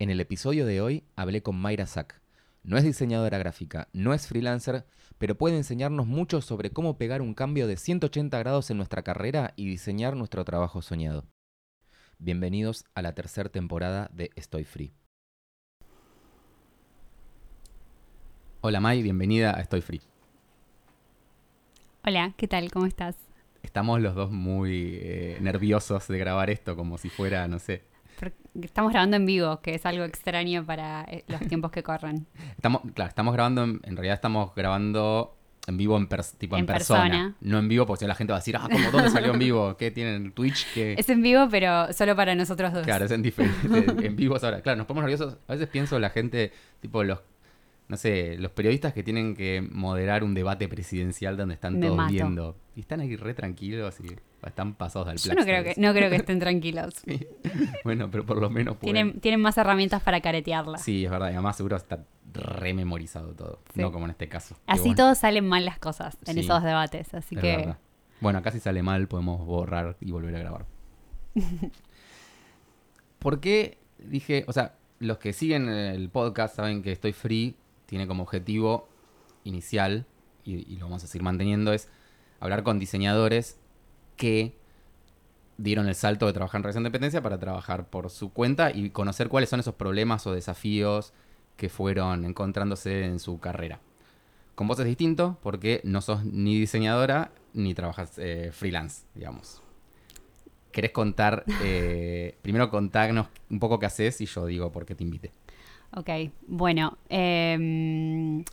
En el episodio de hoy hablé con Mayra Sack. No es diseñadora gráfica, no es freelancer, pero puede enseñarnos mucho sobre cómo pegar un cambio de 180 grados en nuestra carrera y diseñar nuestro trabajo soñado. Bienvenidos a la tercera temporada de Estoy Free. Hola May, bienvenida a Estoy Free. Hola, ¿qué tal? ¿Cómo estás? Estamos los dos muy eh, nerviosos de grabar esto, como si fuera, no sé, Estamos grabando en vivo, que es algo extraño para eh, los tiempos que corren. Estamos, claro, estamos grabando, en, realidad estamos grabando en vivo en, tipo en, persona. No en vivo, porque si la gente va a decir, ah, ¿cómo dónde salió en vivo? ¿Qué tienen Twitch? que Es en vivo, pero solo para nosotros dos. Claro, es en diferente. en vivo ahora. Claro, nos ponemos nerviosos. A veces pienso la gente, tipo los no sé, los periodistas que tienen que moderar un debate presidencial donde están todos viendo. Y están ahí re tranquilos y están pasados al Yo no creo, que, no creo que estén tranquilos. Bueno, pero por lo menos tienen, tienen más herramientas para caretearla. Sí, es verdad. Y además seguro está rememorizado todo. No como en este caso. Así todos salen mal las cosas en esos debates. Así que... Bueno, acá si sale mal podemos borrar y volver a grabar. ¿Por qué dije, o sea, los que siguen el podcast saben que estoy free tiene como objetivo inicial, y, lo vamos a seguir manteniendo, es hablar con diseñadores que dieron el salto de trabajar en relación de dependencia para trabajar por su cuenta y conocer cuáles son esos problemas o desafíos que fueron encontrándose en su carrera. Con vos es distinto porque no sos ni diseñadora ni trabajas eh, freelance, digamos. ¿Querés contar, eh, primero contarnos un poco qué haces y yo digo por qué te invité? Ok, bueno, em,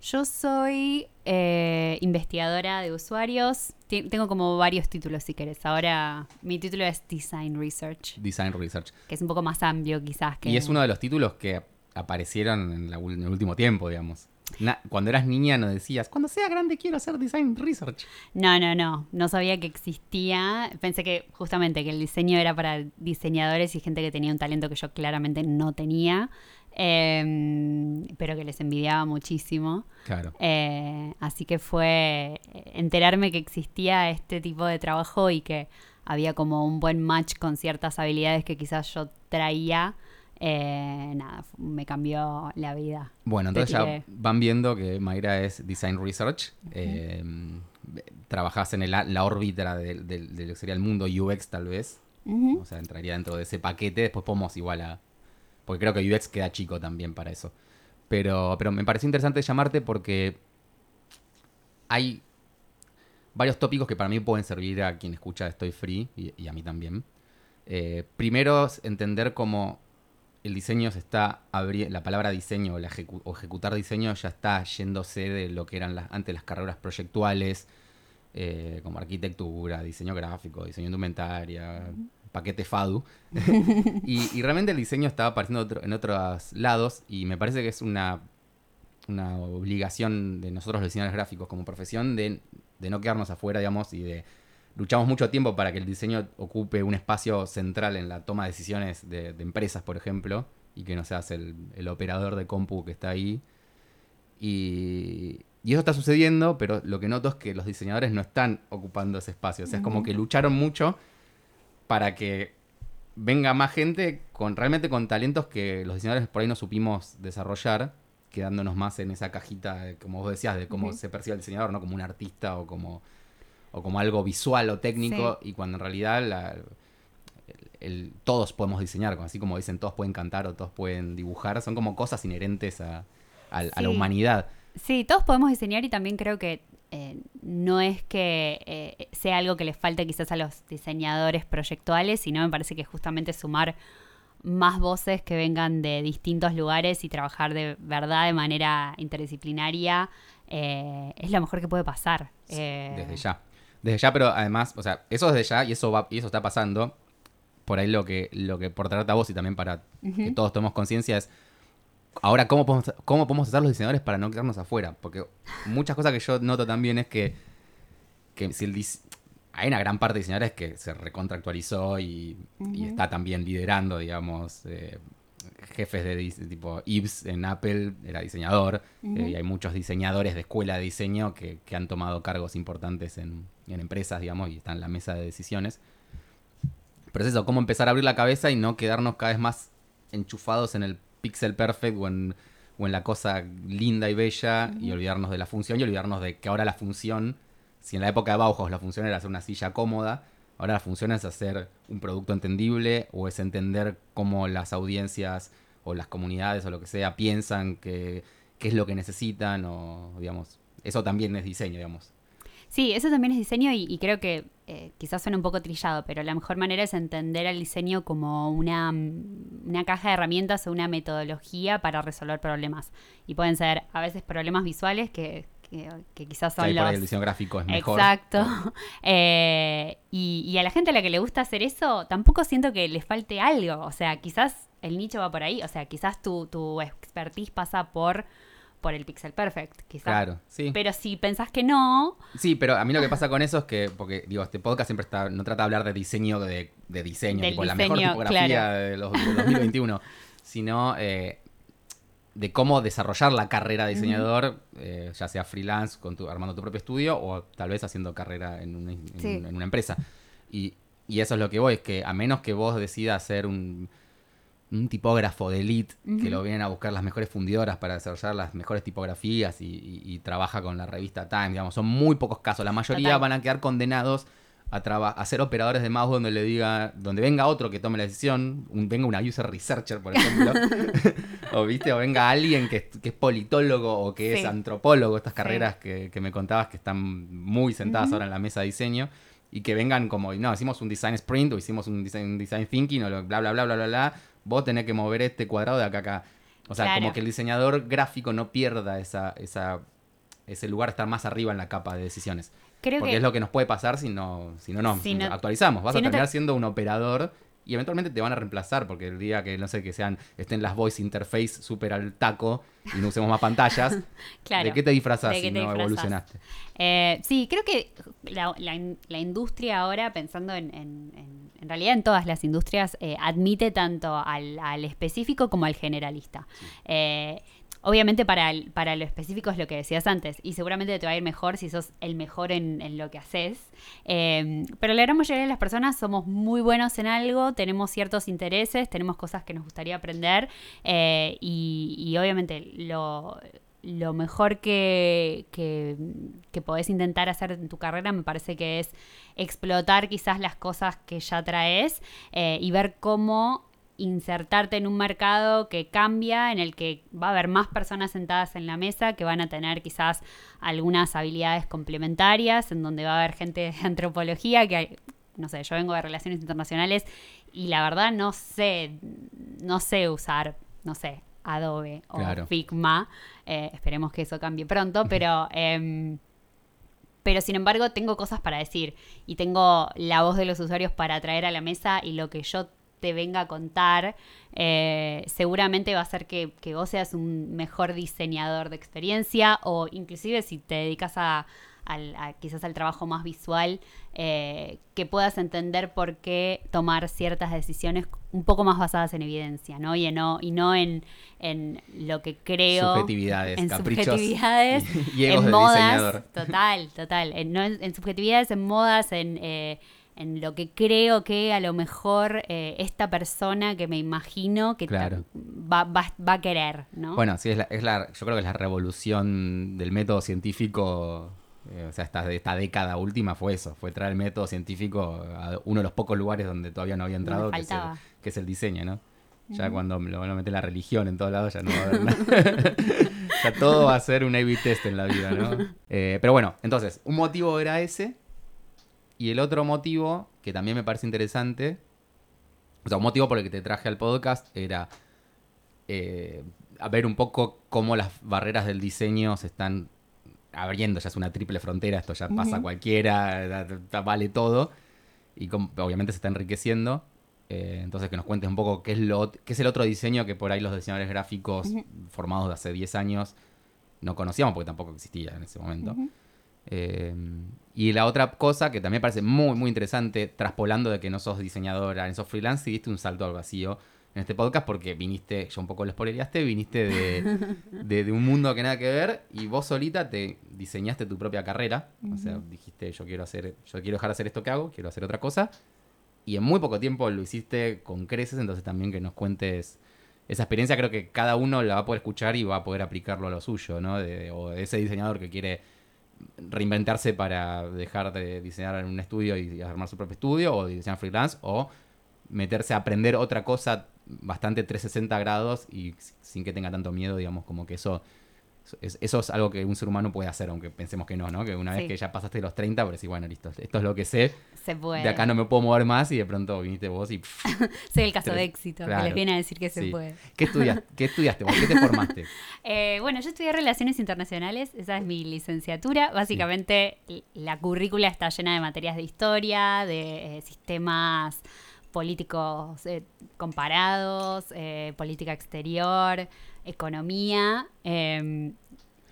yo soy eh, investigadora de usuarios. tengo como varios títulos si querés. Ahora mi título es Design Research. Design Research. Que es un poco más amplio quizás. Que... Y es uno de los títulos que aparecieron en, el último tiempo, digamos. cuando eras niña no decías, cuando sea grande quiero hacer design research. No, no, no. No sabía que existía. Pensé que justamente que el diseño era para diseñadores y gente que tenía un talento que yo claramente no tenía. Em, pero que les envidiaba muchísimo. Claro. Eh, así que fue enterarme que existía este tipo de trabajo y que había como un buen match con ciertas habilidades que quizás yo traía. Eh, nada, me cambió la vida. Bueno, entonces ya van viendo que Mayra es Design Research. Em, trabajas en la órbita del de, sería el mundo UX tal vez. O sea, entraría dentro de ese paquete. Después podemos igual a porque creo que UX queda chico también para eso. Pero, pero me pareció interesante llamarte porque hay varios tópicos que para mí pueden servir a quien escucha Estoy Free y, a mí también. Eh, primero, entender cómo el diseño se está abriendo, la palabra diseño o, ejecutar diseño ya está yéndose de lo que eran antes las carreras proyectuales, eh, como arquitectura, diseño gráfico, diseño indumentaria, paquete FADU. y, realmente el diseño estaba apareciendo en otros lados y me parece que es una, una obligación de nosotros los diseñadores gráficos como profesión de, no quedarnos afuera, digamos, y de luchamos mucho tiempo para que el diseño ocupe un espacio central en la toma de decisiones de, empresas, por ejemplo, y que no seas el, el, operador de compu que está ahí. Y, y, eso está sucediendo, pero lo que noto es que los diseñadores no están ocupando ese espacio. O sea, es como que lucharon mucho para que venga más gente con realmente con talentos que los diseñadores por ahí no supimos desarrollar, quedándonos más en esa cajita, como vos decías, de cómo se percibe el diseñador, ¿no? Como un artista o como, o como algo visual o técnico, y cuando en realidad el, todos podemos diseñar, así como dicen, todos pueden cantar o todos pueden dibujar, son como cosas inherentes a, la humanidad. Sí, todos podemos diseñar y también creo que eh, no es que eh, sea algo que les falte quizás a los diseñadores proyectuales, sino me parece que justamente sumar más voces que vengan de distintos lugares y trabajar de verdad de manera interdisciplinaria eh, es lo mejor que puede pasar. Desde ya. Desde ya, pero además, o sea, eso desde ya y eso va, y eso está pasando. Por ahí lo que, lo que por tratar a vos y también para que todos tomemos conciencia es Ahora, ¿cómo podemos, ¿cómo podemos hacer los diseñadores para no quedarnos afuera? Porque muchas cosas que yo noto también es que, que si el hay una gran parte de diseñadores que se recontractualizó y, y está también liderando, digamos, eh, jefes de tipo Ives en Apple era diseñador eh, y hay muchos diseñadores de escuela de diseño que, que han tomado cargos importantes en, en, empresas, digamos, y están en la mesa de decisiones. Pero es eso, cómo empezar a abrir la cabeza y no quedarnos cada vez más enchufados en el pixel perfect o en, o en la cosa linda y bella y olvidarnos de la función y olvidarnos de que ahora la función, si en la época de Bauhaus la función era hacer una silla cómoda, ahora la función es hacer un producto entendible o es entender cómo las audiencias o las comunidades o lo que sea piensan que qué es lo que necesitan o digamos, eso también es diseño, digamos. Sí, eso también es diseño y, creo que eh, quizás suena un poco trillado, pero la mejor manera es entender el diseño como una, una caja de herramientas o una metodología para resolver problemas. Y pueden ser a veces problemas visuales que, que, quizás son los... el diseño gráfico es mejor. Exacto. Eh, y, a la gente a la que le gusta hacer eso, tampoco siento que le falte algo. O sea, quizás el nicho va por ahí. O sea, quizás tu, tu expertise pasa por por el Pixel Perfect, quizás. Claro, sí. Pero si pensás que no. Sí, pero a mí lo que pasa con eso es que, porque digo, este podcast siempre está, no trata de hablar de diseño, de, de diseño, tipo la mejor tipografía de, los, 2021, sino eh, de cómo desarrollar la carrera de diseñador, eh, ya sea freelance, con tu, armando tu propio estudio, o tal vez haciendo carrera en una, en una empresa. Y, y eso es lo que voy, es que a menos que vos decidas hacer un un tipógrafo de elite que lo vienen a buscar las mejores fundidoras para desarrollar las mejores tipografías y, trabaja con la revista Time, digamos, son muy pocos casos. La mayoría van a quedar condenados a, a ser operadores de mouse donde le diga, donde venga otro que tome la decisión, venga una user researcher, por ejemplo, o viste, o venga alguien que, es politólogo o que es antropólogo, estas carreras que, me contabas que están muy sentadas ahora en la mesa de diseño y que vengan como, no, hicimos un design sprint o hicimos un design, design thinking o bla, bla, bla, bla, bla, bla, vos tenés que mover este cuadrado de acá a acá. O sea, como que el diseñador gráfico no pierda esa, esa, ese lugar, estar más arriba en la capa de decisiones. Porque es lo que nos puede pasar si no, si no, no, actualizamos. Vas a terminar siendo un operador y eventualmente te van a reemplazar porque el día que, no sé, que sean, estén las voice interface súper al taco y no usemos más pantallas, ¿de qué te disfrazas si no evolucionaste? Eh, sí, creo que la, la, industria ahora, pensando en, en, en, realidad en todas las industrias, eh, admite tanto al, al, específico como al generalista. Eh, Obviamente para, para lo específico es lo que decías antes, y seguramente te va a ir mejor si sos el mejor en, lo que haces. Em, pero la gran mayoría de las personas somos muy buenos en algo, tenemos ciertos intereses, tenemos cosas que nos gustaría aprender, eh, y, obviamente lo, mejor que, que, que, podés intentar hacer en tu carrera me parece que es explotar quizás las cosas que ya traes eh, y ver cómo insertarte en un mercado que cambia, en el que va a haber más personas sentadas en la mesa, que van a tener quizás algunas habilidades complementarias, en donde va a haber gente de antropología, que no sé, yo vengo de relaciones internacionales y la verdad no sé, no sé usar, no sé, Adobe o Figma. Eh, esperemos que eso cambie pronto, pero... Em, pero sin embargo tengo cosas para decir y tengo la voz de los usuarios para traer a la mesa y lo que yo te venga a contar, eh, seguramente va a hacer que, vos seas un mejor diseñador de experiencia o inclusive si te dedicas a, quizás al trabajo más visual, eh, que puedas entender por qué tomar ciertas decisiones un poco más basadas en evidencia, ¿no? Y, no, y no en, lo que creo. Subjetividades, en caprichos. Subjetividades, y, en modas. Total, total. En, no, en, subjetividades, en modas, en. Eh, en lo que creo que a lo mejor eh, esta persona que me imagino que va, va, a querer, ¿no? Bueno, sí, es la, es la, yo creo que es la revolución del método científico, eh, o sea, esta, esta década última fue eso, fue traer el método científico a uno de los pocos lugares donde todavía no había entrado, que es, el, que es, el, diseño, ¿no? Ya cuando lo van a meter la religión en todos lados, ya no va a haber nada. ya todo va a ser un A-B test en la vida, ¿no? Eh, pero bueno, entonces, un motivo era ese y el otro motivo, que también me parece interesante, o sea, un motivo por el que te traje al podcast era eh, a ver un poco cómo las barreras del diseño se están abriendo, ya es una triple frontera, esto ya pasa cualquiera, vale todo, y obviamente se está enriqueciendo. Eh, entonces que nos cuentes un poco qué es, lo, qué es el otro diseño que por ahí los diseñadores gráficos formados de hace 10 años no conocíamos porque tampoco existía en ese momento. Eh, y la otra cosa que también parece muy, muy interesante, traspolando de que no sos diseñadora, en sos freelance, y diste un salto al vacío en este podcast porque viniste, yo un poco lo spoileaste, viniste de, de, un mundo que nada que ver y vos solita te diseñaste tu propia carrera. O sea, dijiste, yo quiero hacer, yo quiero dejar de hacer esto que hago, quiero hacer otra cosa. Y en muy poco tiempo lo hiciste con creces, entonces también que nos cuentes esa experiencia creo que cada uno la va a poder escuchar y va a poder aplicarlo a lo suyo, ¿no? o de ese diseñador que quiere reinventarse para dejar de diseñar en un estudio y armar su propio estudio o diseñar freelance o meterse a aprender otra cosa bastante 360 grados y sin que tenga tanto miedo, digamos, como que eso eso es algo que un ser humano puede hacer, aunque pensemos que no, ¿no? Que una vez que ya pasaste los 30, pero sí, bueno, listo, esto es lo que sé. Se puede. De acá no me puedo mover más y de pronto viniste vos y... Soy el caso de éxito, que les viene a decir que se puede. ¿Qué, estudiaste? ¿Qué estudiaste vos? ¿Qué te formaste? Eh, bueno, yo estudié Relaciones Internacionales, esa es mi licenciatura. Básicamente la currícula está llena de materias de historia, de eh, sistemas políticos eh, comparados, política exterior, economía. Em,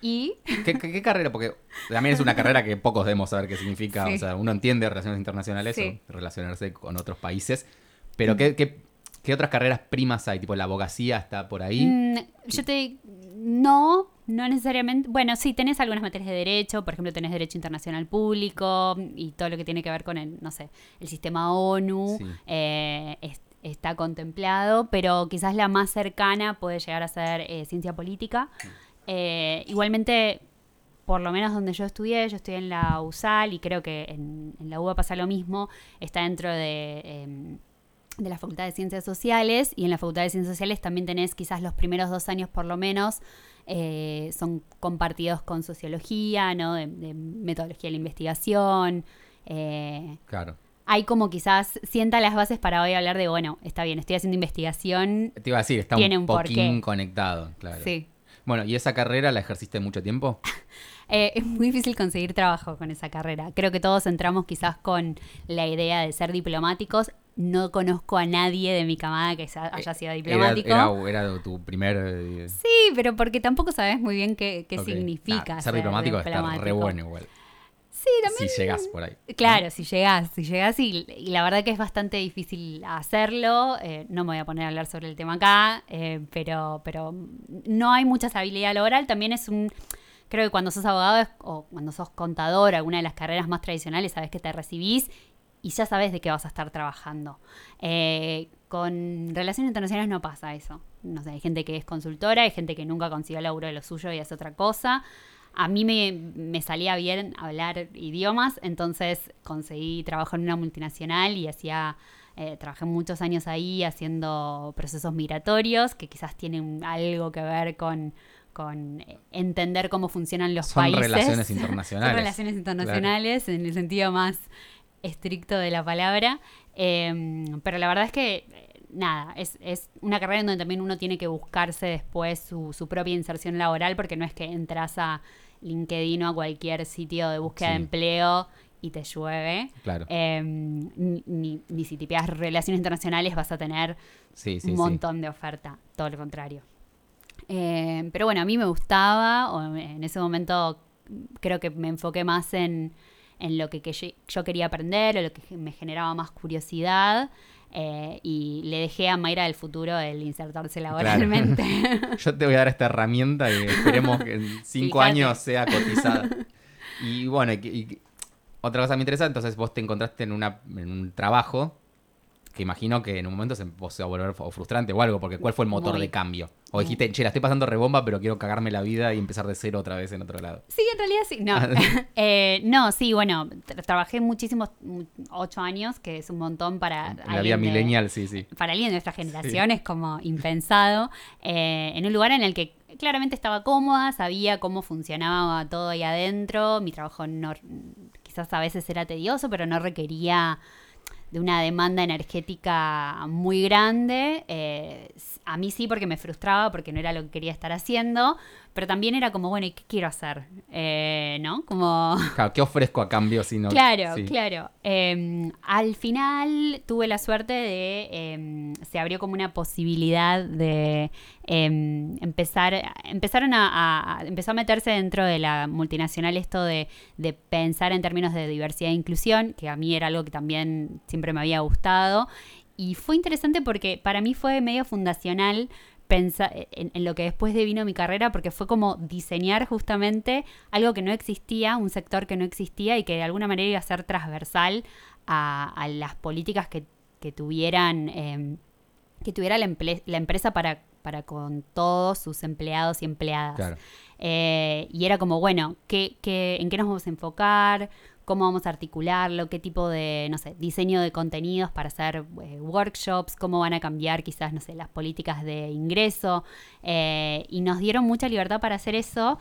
y... ¿Qué, carrera? Porque también es una carrera que pocos debemos saber qué significa. O sea, uno entiende relaciones internacionales o relacionarse con otros países. Pero ¿qué, qué, otras carreras primas hay? Tipo, la abogacía está por ahí. Mm, yo te... No, no necesariamente. Bueno, sí, tenés algunas materias de derecho, por ejemplo, tenés derecho internacional público y todo lo que tiene que ver con el, no sé, el sistema ONU. Eh, está contemplado, pero quizás la más cercana puede llegar a ser eh, ciencia política. Eh, igualmente, por lo menos donde yo estudié, yo estudié en la USAL y creo que en, la UBA pasa lo mismo, está dentro de, em, de la Facultad de Ciencias Sociales y en la Facultad de Ciencias Sociales también tenés quizás los primeros dos años por lo menos. Eh, son compartidos con sociología, ¿no? De, de metodología de la investigación. claro hay como quizás sienta las bases para hoy hablar de, bueno, está bien, estoy haciendo investigación. Te iba a decir, está un, poquín conectado, claro. Sí. Bueno, ¿y esa carrera la ejerciste mucho tiempo? Eh, es muy difícil conseguir trabajo con esa carrera. Creo que todos entramos quizás con la idea de ser diplomáticos. No conozco a nadie de mi camada que haya sido eh, diplomático. Era, tu primer... Eh, sí, pero porque tampoco sabes muy bien qué, significa. ser, diplomático, diplomático está re bueno igual. Sí, también. Si llegas por ahí. Claro, si llegas, si llegas y, la verdad que es bastante difícil hacerlo. Eh, no me voy a poner a hablar sobre el tema acá, eh, pero, pero no hay mucha habilidad laboral. También es un, creo que cuando sos abogado o cuando sos contador, alguna de las carreras más tradicionales, sabes que te recibís y ya sabes de qué vas a estar trabajando. Eh, con relaciones internacionales no pasa eso. No sé, hay gente que es consultora, hay gente que nunca consiguió el laburo de lo suyo y hace otra cosa a mí me, salía bien hablar idiomas, entonces conseguí trabajo en una multinacional y hacía, eh, trabajé muchos años ahí haciendo procesos migratorios que quizás tienen algo que ver con, entender cómo funcionan los Son países. relaciones internacionales. Son relaciones internacionales en el sentido más estricto de la palabra. Em, pero la verdad es que nada, es, es, una carrera en donde también uno tiene que buscarse después su, su, propia inserción laboral, porque no es que entras a LinkedIn o a cualquier sitio de búsqueda de empleo y te llueve. Claro. Em, ni, ni, si tipeas relaciones internacionales vas a tener un montón de oferta, todo lo contrario. Em, pero bueno, a mí me gustaba, o en ese momento creo que me enfoqué más en, en lo que, que yo, quería aprender o lo que me generaba más curiosidad. Eh, y le dejé a Mayra del futuro el insertarse laboralmente. Yo te voy a dar esta herramienta y esperemos que en cinco años sea cotizada. Y bueno, y, otra cosa muy interesante, entonces vos te encontraste en, una, en un trabajo que imagino que en un momento se, va a volver frustrante o algo, porque ¿cuál fue el motor de cambio? O dijiste, che, la estoy pasando rebomba, pero quiero cagarme la vida y empezar de cero otra vez en otro lado. Sí, en realidad sí. No, eh, no sí, bueno, trabajé muchísimos, ocho años, que es un montón para... la vida millennial, sí, sí. Para alguien de nuestra generación es como impensado. Eh, en un lugar en el que claramente estaba cómoda, sabía cómo funcionaba todo ahí adentro. Mi trabajo no, quizás a veces era tedioso, pero no requería de una demanda energética muy grande. Eh, a mí sí porque me frustraba, porque no era lo que quería estar haciendo, pero también era como, bueno, ¿y qué quiero hacer? Eh, ¿No? Como... Claro, ¿qué ofrezco a cambio si no? Claro, claro. Em, al final tuve la suerte de, em, se abrió como una posibilidad de em, empezar, empezaron a, empezó a meterse dentro de la multinacional esto de, de pensar en términos de diversidad e inclusión, que a mí era algo que también siempre me había gustado. Y fue interesante porque para mí fue medio fundacional pensar en, lo que después devino mi carrera, porque fue como diseñar justamente algo que no existía, un sector que no existía y que de alguna manera iba a ser transversal a, las políticas que, tuvieran, em, que tuviera la, empresa para para con todos sus empleados y empleadas. Eh, y era como, bueno, ¿qué, qué, en qué nos vamos a enfocar? ¿Cómo vamos a articularlo? ¿Qué tipo de, no sé, diseño de contenidos para hacer eh, workshops? ¿Cómo van a cambiar quizás, no sé, las políticas de ingreso? Eh, y nos dieron mucha libertad para hacer eso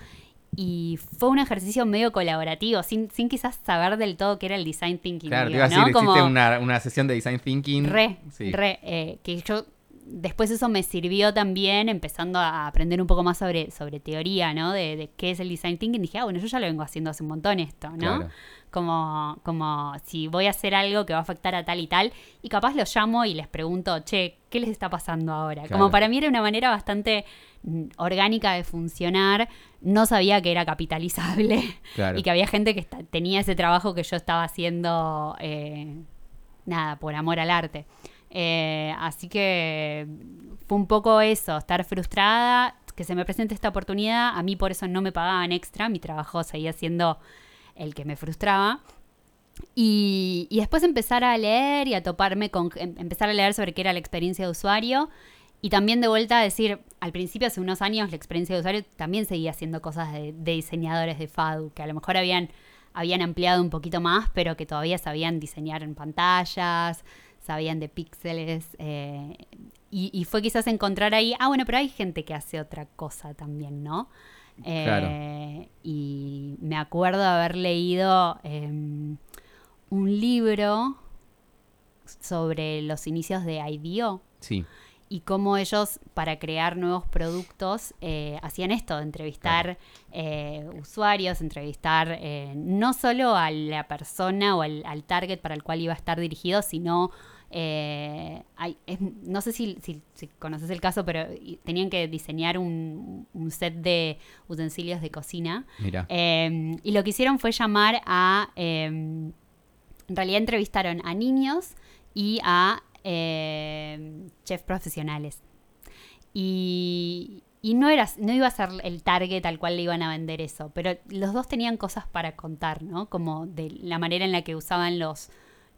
y fue un ejercicio medio colaborativo, sin, sin quizás saber del todo qué era el design thinking. Claro, te iba a decir, Como, una, una, sesión de design thinking. Re, re, eh, que yo después eso me sirvió también empezando a aprender un poco más sobre, sobre teoría, ¿no? De, de, qué es el design thinking. Dije, ah, bueno, yo ya lo vengo haciendo hace un montón esto, ¿no? Como, como si voy a hacer algo que va a afectar a tal y tal, y capaz los llamo y les pregunto, che, ¿qué les está pasando ahora? Como para mí era una manera bastante mm, orgánica de funcionar, no sabía que era capitalizable y que había gente que tenía ese trabajo que yo estaba haciendo, eh, nada, por amor al arte. Eh, así que fue un poco eso, estar frustrada, que se me presente esta oportunidad, a mí por eso no me pagaban extra, mi trabajo seguía siendo el que me frustraba. Y, después empezar a leer y a toparme con, em, empezar a leer sobre qué era la experiencia de usuario. Y también de vuelta a decir, al principio, hace unos años, la experiencia de usuario también seguía haciendo cosas de, diseñadores de FADU, que a lo mejor habían, habían ampliado un poquito más, pero que todavía sabían diseñar en pantallas, sabían de píxeles. Eh, y, fue quizás encontrar ahí, ah, bueno, pero hay gente que hace otra cosa también, ¿no? Eh, y me acuerdo de haber leído em, un libro sobre los inicios de IDEO. Sí. Y cómo ellos, para crear nuevos productos, eh, hacían esto, entrevistar usuarios, entrevistar no solo a la persona o al, al, target para el cual iba a estar dirigido, sino eh, no sé si, conoces el caso, pero tenían que diseñar un, set de utensilios de cocina. Em, y lo que hicieron fue llamar a. Em, en realidad entrevistaron a niños y a em, chefs profesionales. Y, no, era, no iba a ser el target al cual le iban a vender eso, pero los dos tenían cosas para contar, ¿no? Como de la manera en la que usaban los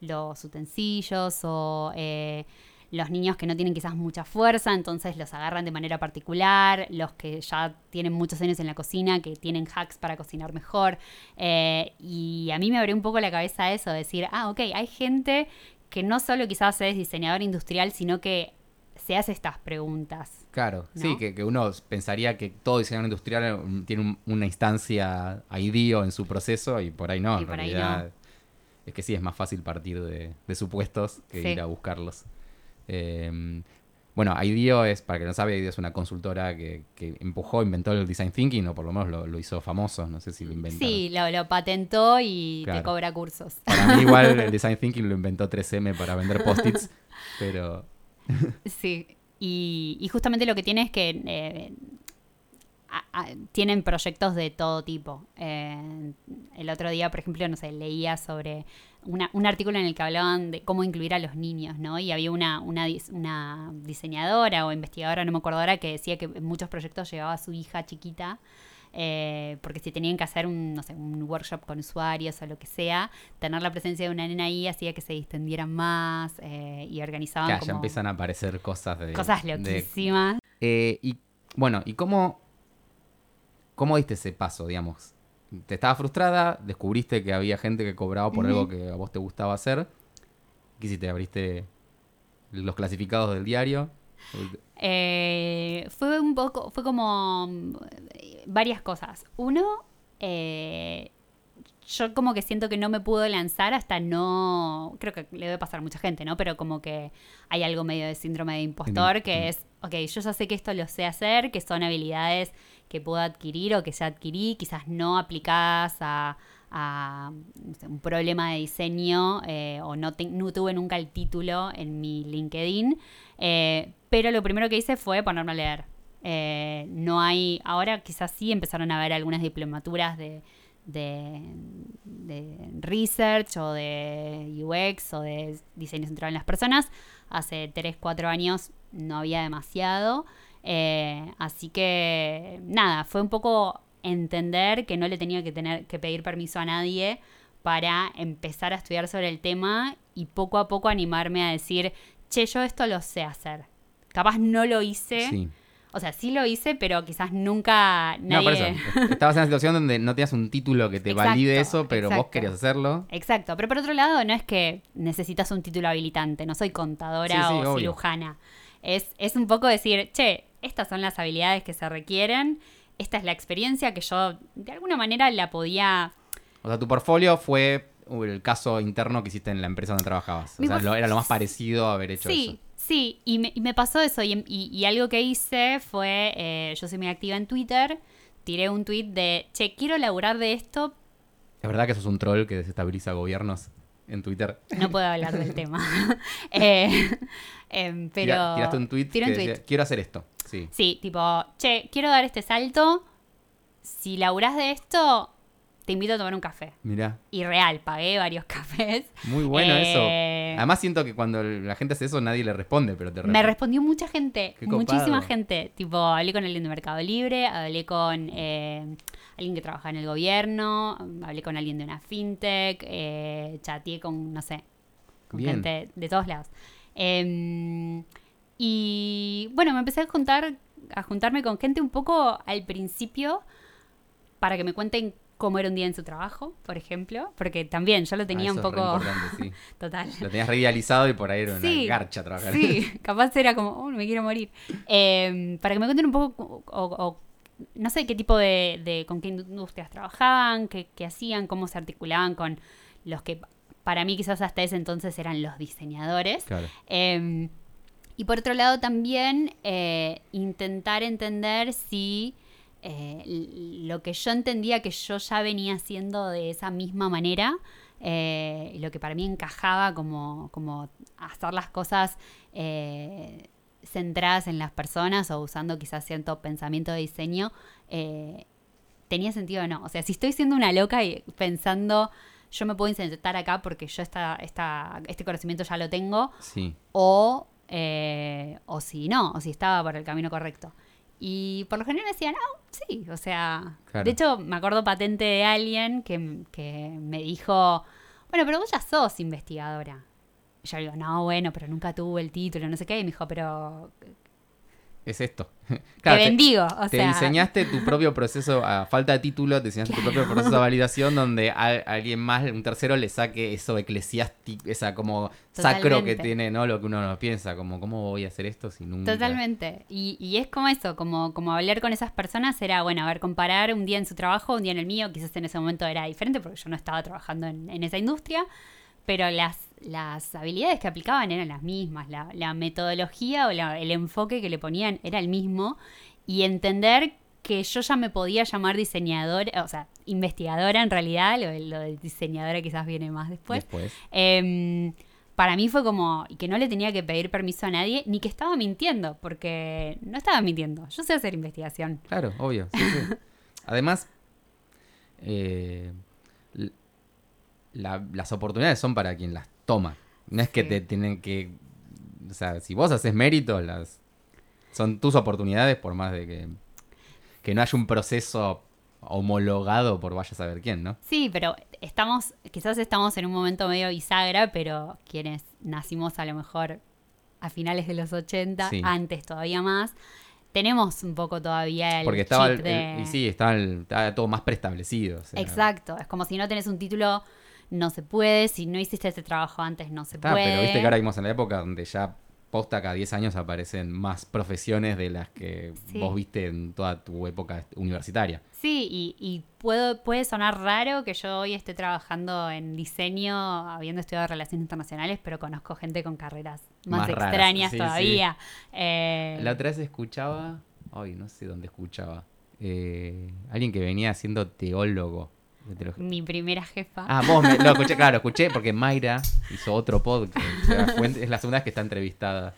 los utensilios o eh, los niños que no tienen quizás mucha fuerza, entonces los agarran de manera particular, los que ya tienen muchos años en la cocina, que tienen hacks para cocinar mejor. Eh, y a mí me abrió un poco la cabeza eso, decir, ah, ok, hay gente que no solo quizás es diseñador industrial, sino que se hace estas preguntas. Claro, sí, que, uno pensaría que todo diseñador industrial tiene una instancia IDEO en su proceso y por ahí no, en realidad es que sí, es más fácil partir de, supuestos que ir a buscarlos. Em, bueno, IDEO es, para que no sabe, IDEO es una consultora que, empujó, inventó el design thinking, o por lo menos lo, hizo famoso, no sé si lo inventó. Sí, lo, patentó y te cobra cursos. Para mí igual el design thinking lo inventó 3M para vender post-its, pero... sí, y, justamente lo que tiene es que eh, tienen proyectos de todo tipo. Eh, el otro día, por ejemplo, no sé, leía sobre un artículo en el que hablaban de cómo incluir a los niños, ¿no? Y había una, una, diseñadora o investigadora, no me acuerdo ahora, que decía que en muchos proyectos llevaba a su hija chiquita. Eh, porque si tenían que hacer un, no sé, un workshop con usuarios o lo que sea, tener la presencia de una nena ahí hacía que se distendieran más eh, y organizaban. Ya, ya empiezan a aparecer cosas de. Cosas loquísimas. y bueno, ¿y cómo, ¿Cómo diste ese paso, digamos? Te estabas frustrada, descubriste que había gente que cobraba por algo que a vos te gustaba hacer. ¿Qué hiciste? ¿Abriste los clasificados del diario? Eh, fue un poco, fue como mm, varias cosas. Uno, eh, yo como que siento que no me puedo lanzar hasta no, creo que le debe pasar a mucha gente, ¿no? Pero como que hay algo medio de síndrome de impostor que es, ok, yo ya sé que esto lo sé hacer, que son habilidades que puedo adquirir o que ya adquirí, quizás no aplicadas a, un problema de diseño eh, o no, tuve nunca el título en mi LinkedIn, eh, pero lo primero que hice fue ponerme a leer. Eh, no hay, ahora quizás sí empezaron a haber algunas diplomaturas de, de, research o de UX o de diseño centrado en las personas. Hace 3, 4 años no había demasiado. Eh, así que nada, fue un poco entender que no le tenía que tener que pedir permiso a nadie para empezar a estudiar sobre el tema y poco a poco animarme a decir, che, yo esto lo sé hacer. Capaz no lo hice O sea, sí lo hice, pero quizás nunca nadie... No, por eso. Estabas en una situación donde no tenías un título que te Exacto, valide eso, pero vos querías hacerlo. Exacto, pero por otro lado no es que necesitas un título habilitante, no soy contadora Sí, sí, o obvio. cirujana. Es, es un poco decir, che, estas son las habilidades que se requieren, esta es la experiencia que yo de alguna manera la podía... O sea, tu portfolio fue el caso interno que hiciste en la empresa donde trabajabas. O sea, lo- era lo más parecido a haber hecho Sí, eso. sí, y me, y me pasó eso y, y- y algo que hice fue, eh, yo soy muy activa en Twitter, tiré un tweet de, che, quiero laburar de esto, ¿Es verdad que sos un troll que desestabiliza gobiernos en Twitter? no puedo hablar del tema. Eh, em, pero... Tira- tiraste un tweet tiré que un tweet. decía, quiero hacer esto. Sí. Sí, tipo, che, quiero dar este salto. Si laburás de esto, te invito a tomar un café. Mirá, Y real, pagué varios cafés. muy bueno Eh, eso. Además siento que cuando la gente hace eso nadie le responde, pero te Me responde. respondió mucha gente, Qué muchísima copado. gente. Tipo, hablé con alguien de Mercado Libre, hablé con eh, alguien que trabaja en el gobierno, hablé con alguien de una fintech, eh, chateé con, no sé, con Bien. gente de todos lados. Em, y bueno, me empecé a juntar, a juntarme con gente un poco al principio para que me cuenten cómo era un día en su trabajo, por ejemplo, porque también yo lo tenía Ah, un poco sí. total. Lo tenías re idealizado y por ahí era una Sí, garcha trabajar. Sí, capaz era como, oh, me quiero morir. Eh, para que me cuenten un poco, o, o- no sé qué tipo de, de- con qué industrias trabajaban, qué, qué hacían, cómo se articulaban con los que para mí quizás hasta ese entonces eran los diseñadores. Claro. Eh, y por otro lado también eh, intentar entender si eh, lo que yo entendía que yo ya venía haciendo de esa misma manera, eh, lo que para mí encajaba como, como hacer las cosas centradas en las personas o usando quizás cierto pensamiento de diseño, tenía sentido o no. O sea, si estoy siendo una loca y pensando, yo me puedo insertar acá porque yo esta, esta, este conocimiento ya lo tengo, Sí. o, eh, o si no, o si estaba por el camino correcto. Y por lo general me decían, ah, sí, o sea, Claro. de hecho me acuerdo patente de alguien que, que me dijo, bueno, pero vos ya sos investigadora. Y yo le digo, no, bueno, pero nunca tuve el título, no sé qué. Y me dijo, pero Es esto. te Claro, te- bendigo. O te sea, diseñaste tu propio proceso, a falta de título, te diseñaste tu propio proceso de validación donde a, a alguien más, un tercero, le saque eso eclesiástico, esa como sacro que tiene, ¿no? Lo que uno no piensa, como, ¿cómo voy a hacer esto si nunca? Totalmente. Y, y es como eso, como, como hablar con esas personas era, bueno, a ver, comparar un día en su trabajo, un día en el mío, quizás en ese momento era diferente porque yo no estaba trabajando en, en esa industria, pero las, las habilidades que aplicaban eran las mismas, la, la metodología o la- el enfoque que le ponían era el mismo y entender que yo ya me podía llamar diseñadora, o sea, investigadora en realidad, lo, de- lo de diseñadora quizás viene más después. Después. Em, para mí fue como que no le tenía que pedir permiso a nadie, ni que estaba mintiendo, porque no estaba mintiendo. Yo sé hacer investigación. Claro, obvio. sí, sí. Además, eh, la- las oportunidades son para quien las toma. No es que Sí. te tienen que. O sea, si vos haces méritos, las son tus oportunidades, por más de que, que no haya un proceso homologado por vaya a saber quién, ¿no? Sí, pero estamos, quizás estamos en un momento medio bisagra, pero quienes nacimos a lo mejor a finales de los 80, Sí. antes todavía más, tenemos un poco todavía el Porque estaba, chip el- de... el- y sí, estaba, el- estaba todo más preestablecido. o sea, Exacto, es como si no tenés un título, no se puede, si no hiciste este trabajo antes, no se Está, puede. pero viste que ahora vimos en la época donde ya posta cada 10 años aparecen más profesiones de las que Sí. vos viste en toda tu época universitaria. Sí, y, y puedo, puede sonar raro que yo hoy esté trabajando en diseño, habiendo estudiado relaciones internacionales, pero conozco gente con carreras más, extrañas sí, todavía. Eh, La otra vez escuchaba, ay, no sé dónde escuchaba, eh, alguien que venía siendo teólogo. Mi primera jefa. Ah, vos me- lo escuché, claro, escuché porque Mayra hizo otro podcast. Es la segunda vez que está entrevistada.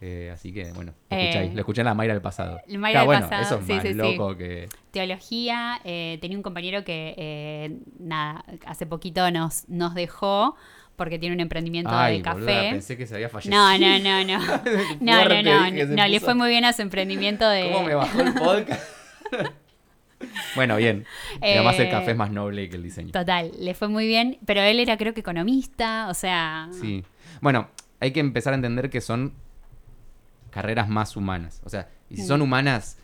Eh, así que, bueno, lo ahí. Eh, Lo escuché en la Mayra del pasado. Mayra del bueno, pasado, eso es sí, más sí, sí. loco que. Teología, eh, tenía un compañero que, eh, nada, hace poquito nos, nos dejó porque tiene un emprendimiento Ay, de boluda, café. pensé que se había fallecido. No, no, no, no. No, no, no. se No, le fue muy bien a su emprendimiento de. ¿Cómo me bajó el podcast? bueno, bien. Y además el Eh, café es más noble que el diseño. Total, le fue muy bien, pero él era creo que economista, o sea, Sí. Bueno, hay que empezar a entender que son carreras más humanas. O sea, y si son Mm. humanas,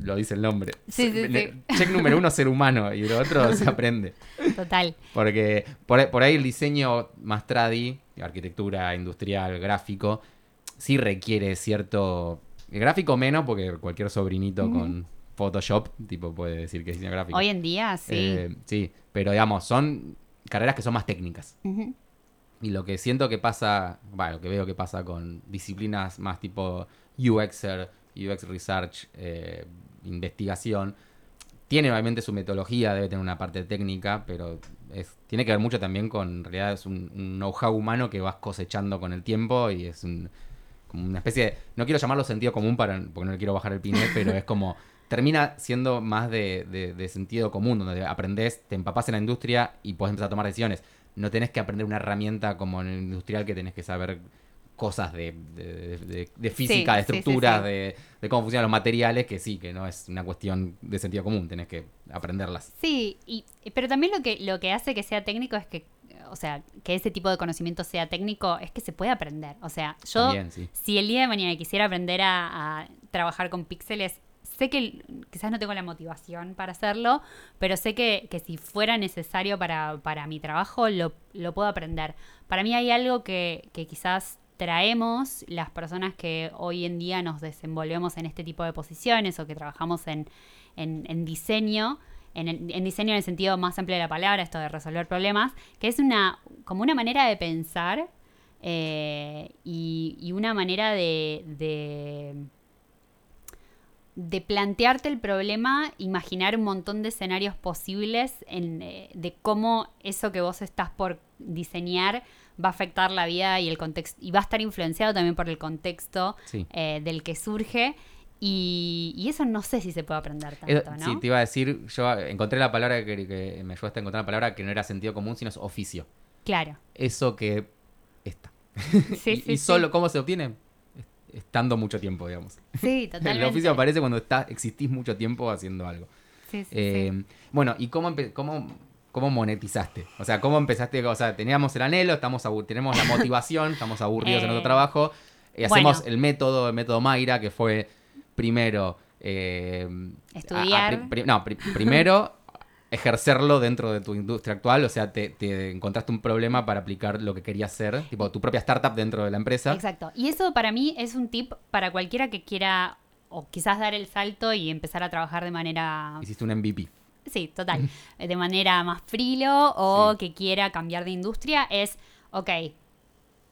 lo dice el nombre. Sí, sí, sí. Check número uno, ser humano, y lo otro se aprende. Total. Porque por, por ahí el diseño más tradi, arquitectura industrial, gráfico, sí requiere cierto... El gráfico menos, porque cualquier sobrinito con Photoshop, tipo, puede decir que es diseño gráfico. Hoy en día, sí. Eh, sí, pero digamos, son carreras que son más técnicas. Y lo que siento que pasa, bueno, lo que veo que pasa con disciplinas más tipo UXer, UX Research, eh, investigación, tiene obviamente su metodología, debe tener una parte técnica, pero es, tiene que ver mucho también con, en realidad es un, un know-how humano que vas cosechando con el tiempo y es un, como una especie de, no quiero llamarlo sentido común para, porque no le quiero bajar el pine, pero es como, termina siendo más de, de- de sentido común, donde aprendés, te empapás en la industria y podés empezar a tomar decisiones. No tenés que aprender una herramienta como en el industrial que tenés que saber cosas de, de- física, Sí, de sí, estructuras, sí. De, de cómo funcionan los materiales, que sí, que no es una cuestión de sentido común, tenés que aprenderlas. Sí, y, pero también lo que, lo que hace que sea técnico es que, o sea, que ese tipo de conocimiento sea técnico es que se puede aprender. O sea, yo, También, sí. si el día de mañana quisiera aprender a, a trabajar con píxeles, sé que quizás no tengo la motivación para hacerlo, pero sé que, que si fuera necesario para, para mi trabajo, lo, lo puedo aprender. Para mí hay algo que, que quizás traemos las personas que hoy en día nos desenvolvemos en este tipo de posiciones o que trabajamos en, en- diseño, en, en diseño en el sentido más amplio de la palabra, esto de resolver problemas, que es una como una manera de pensar eh, y, una manera de de plantearte el problema, imaginar un montón de escenarios posibles en, eh, de cómo eso que vos estás por diseñar va a afectar la vida y el contexto y va a estar influenciado también por el contexto Sí. eh, del que surge y, y eso no sé si se puede aprender tanto, ¿no? Sí, te iba a decir, yo encontré la palabra que, que me ayudaste a encontrar la palabra que no era sentido común, sino es oficio. Claro. Eso que está. Sí, y, sí, y solo, ¿cómo se obtiene? Est- Estando mucho tiempo, digamos. Sí, El totalmente. oficio aparece cuando está, existís mucho tiempo haciendo algo. Sí, sí, sí. Eh, Bueno, ¿y cómo, cómo, cómo monetizaste? O sea, ¿cómo empezaste? O sea, teníamos el anhelo, estamos tenemos la motivación, estamos aburridos en Eh, nuestro trabajo. eh, hacemos bueno. el método, el método Mayra, que fue primero... eh, Estudiar. a- a- pri- no, pri- primero ejercerlo dentro de tu industria actual, o sea, te, te encontraste un problema para aplicar lo que querías hacer, tipo tu propia startup dentro de la empresa. Exacto. Y eso para mí es un tip para cualquiera que quiera o quizás dar el salto y empezar a trabajar de manera Hiciste un MVP. Sí, total. De manera más frilo o Sí. que quiera cambiar de industria es, ok,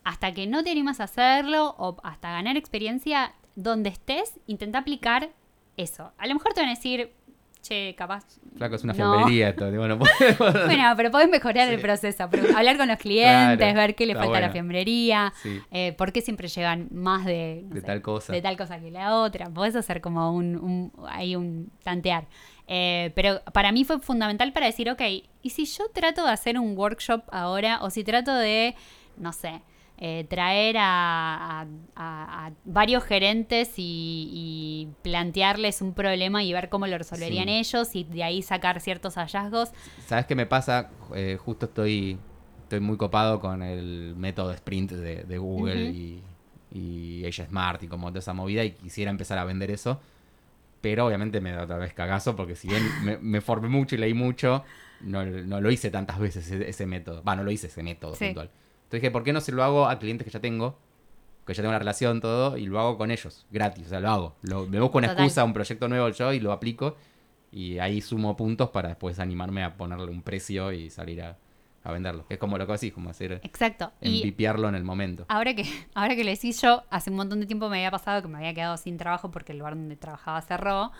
hasta que no te animas a hacerlo o hasta ganar experiencia, donde estés, intenta aplicar eso. A lo mejor te van a decir, che, capaz... Flaco, es una no". fiambrería esto. Bueno, Bueno, pero podés mejorar el proceso, pero hablar con los clientes, Claro, ver qué le falta a la fiambrería, Sí. eh, por qué siempre llegan más de, no De sé, tal cosa. de tal cosa que la otra. Podés hacer como un, un hay un tantear. Eh, pero para mí fue fundamental para decir, ok, ¿y si yo trato de hacer un workshop ahora o si trato de, no sé, eh, traer a, a- varios gerentes y, y plantearles un problema y ver cómo lo resolverían Sí. ellos y de ahí sacar ciertos hallazgos? ¿Sabes qué me pasa? Eh, justo estoy, estoy muy copado con el método sprint de, de Google y, y Age Smart y como toda esa movida y quisiera empezar a vender eso. Pero obviamente me da otra vez cagazo porque si bien me, me formé mucho y leí mucho, no, no lo hice tantas veces ese, ese método. Va, no lo hice ese método Sí. puntual. Entonces dije, ¿por qué no se lo hago a clientes que ya tengo? Que ya tengo una relación, todo, y lo hago con ellos, gratis. O sea, lo hago. Lo- me busco una Total. excusa, un proyecto nuevo yo y lo aplico. Y ahí sumo puntos para después animarme a ponerle un precio y salir a, a venderlo. Es como lo que decís, como hacer Exacto. Envipiarlo en el momento. Ahora que, ahora que lo decís yo, hace un montón de tiempo me había pasado que me había quedado sin trabajo porque el lugar donde trabajaba cerró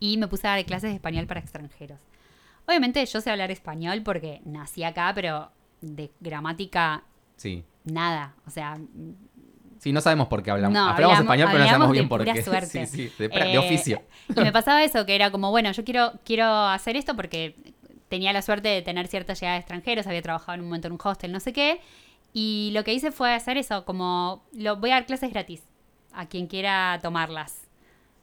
y me puse a dar clases de español para extranjeros. Obviamente yo sé hablar español porque nací acá, pero de gramática Sí. nada. O sea, Sí, no sabemos por qué hablamos. No, hablamos, hablamos- español, pero no sabemos bien por qué. suerte. Sí, sí, de, Eh, oficio. Y me pasaba eso, que era como, bueno, yo quiero, quiero hacer esto porque tenía la suerte de tener cierta llegada de extranjeros, había trabajado en un momento en un hostel, no sé qué. Y lo que hice fue hacer eso, como lo, voy a dar clases gratis a quien quiera tomarlas.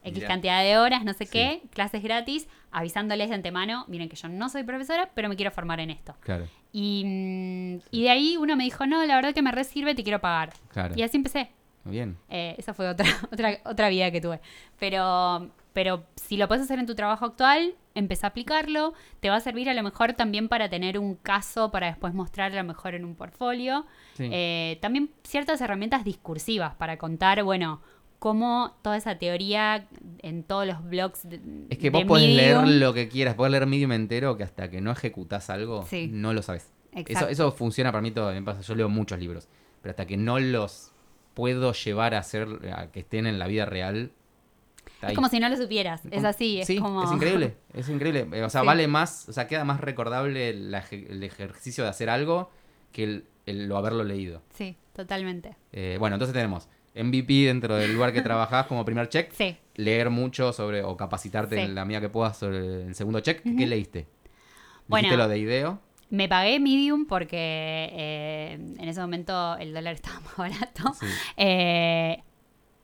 X cantidad de horas, no sé Sí. qué, clases gratis, avisándoles de antemano, miren que yo no soy profesora, pero me quiero formar en esto. Claro, Y, mm, y de ahí uno me dijo, no, la verdad que me re sirve, te quiero pagar. claro. Y así empecé. Bien. Eh, esa fue otra, otra, otra vida que tuve. Pero, pero si lo puedes hacer en tu trabajo actual, empieza a aplicarlo. Te va a servir a lo mejor también para tener un caso para después mostrar a lo mejor en un portfolio. Sí. Eh, también ciertas herramientas discursivas para contar, bueno, cómo toda esa teoría en todos los blogs de, Es que vos podés leer lo que quieras, podés leer Medium entero que hasta que no ejecutás algo, Sí. no lo sabes. Eso, Exacto. eso funciona para mí todo, me pasa, yo leo muchos libros, pero hasta que no los puedo llevar a hacer, a que estén en la vida real, ahí. Es como si no lo supieras. Es así, es sí, como... es increíble, es increíble. Eh, O sea, Sí. vale más, o sea, queda más recordable la el ejercicio de hacer algo que el, el lo haberlo leído. Sí, totalmente. Eh, bueno, entonces tenemos MVP dentro del lugar que trabajás como primer check, Sí. leer mucho sobre, o capacitarte Sí. en la medida que puedas sobre el segundo check. ¿Qué leíste? Bueno. ¿Dijiste lo de IDEO? Me pagué Medium porque eh, en ese momento el dólar estaba más barato. Sí. Eh,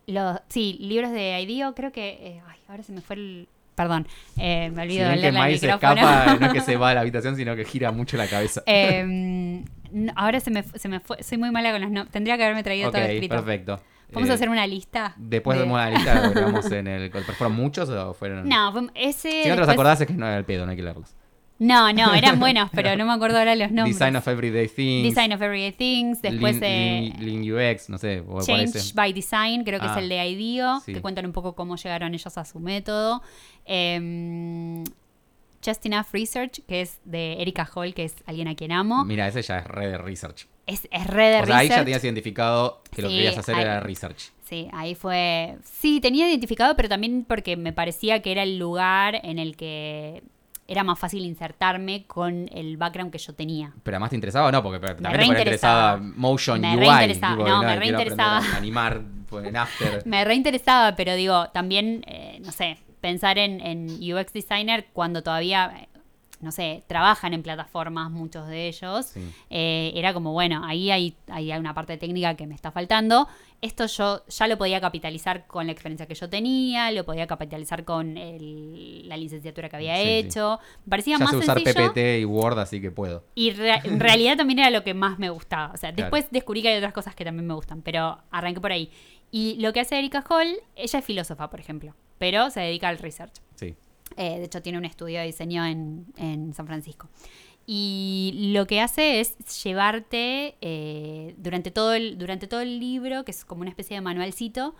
los, sí, libros de IDEO, creo que... eh, ay, ahora se me fue el... Perdón, eh, me Si olvido de ven que Mai se escapa, no es que se va a la habitación, sino que gira mucho la cabeza. Ahora se me, se me fue, soy muy mala con los nombres. Tendría que haberme traído ok, todo escrito. perfecto. Vamos Eh, a hacer una lista. Después de- de la lista, lo veamos en el... ¿Fueron muchos o fueron...? No, ese... Si no te los acordás es que no era el pedo, no hay que leerlos. No, no, eran buenos, pero no me acuerdo ahora los nombres. Design of Everyday Things. Design of Everyday Things. Después Lean, eh, Lean- UX, no sé. Change by Design, creo que Ah, es el de IDEO, sí. que cuentan un poco cómo llegaron ellos a su método. Em, Just Enough Research, que es de Erika Hall, que es alguien a quien amo. Mira, ese ya es red de research. Es, es re de o sea, ahí ya tenías identificado que lo que querías hacer ahí- era research. Sí, ahí fue. Sí, tenía identificado, pero también porque me parecía que era el lugar en el que era más fácil insertarme con el background que yo tenía. Pero además te interesaba o no, porque también te reinteresaba. interesaba motion Me UI. reinteresaba, tipo, no, me quiero reinteresaba. animar pues, en After. Me reinteresaba, pero digo, también, eh, no sé, pensar en, en UX Designer cuando todavía, no sé, trabajan en plataformas, muchos de ellos. Sí. Eh, era como, bueno, ahí hay, ahí hay una parte técnica que me está faltando. Esto yo ya lo podía capitalizar con la experiencia que yo tenía, lo podía capitalizar con el- la licenciatura que había Sí, hecho. Me parecía Ya más sé usar sencillo. PPT y Word, así que puedo. Y en realidad también era lo que más me gustaba. O sea, Claro. después descubrí que hay otras cosas que también me gustan, pero arranqué por ahí. Y lo que hace Erika Hall, ella es filósofa, por ejemplo, pero se dedica al research. Eh, de hecho, tiene un estudio de diseño en, en San Francisco. Y lo que hace es llevarte eh, durante, todo el, durante todo el libro, que es como una especie de manualcito,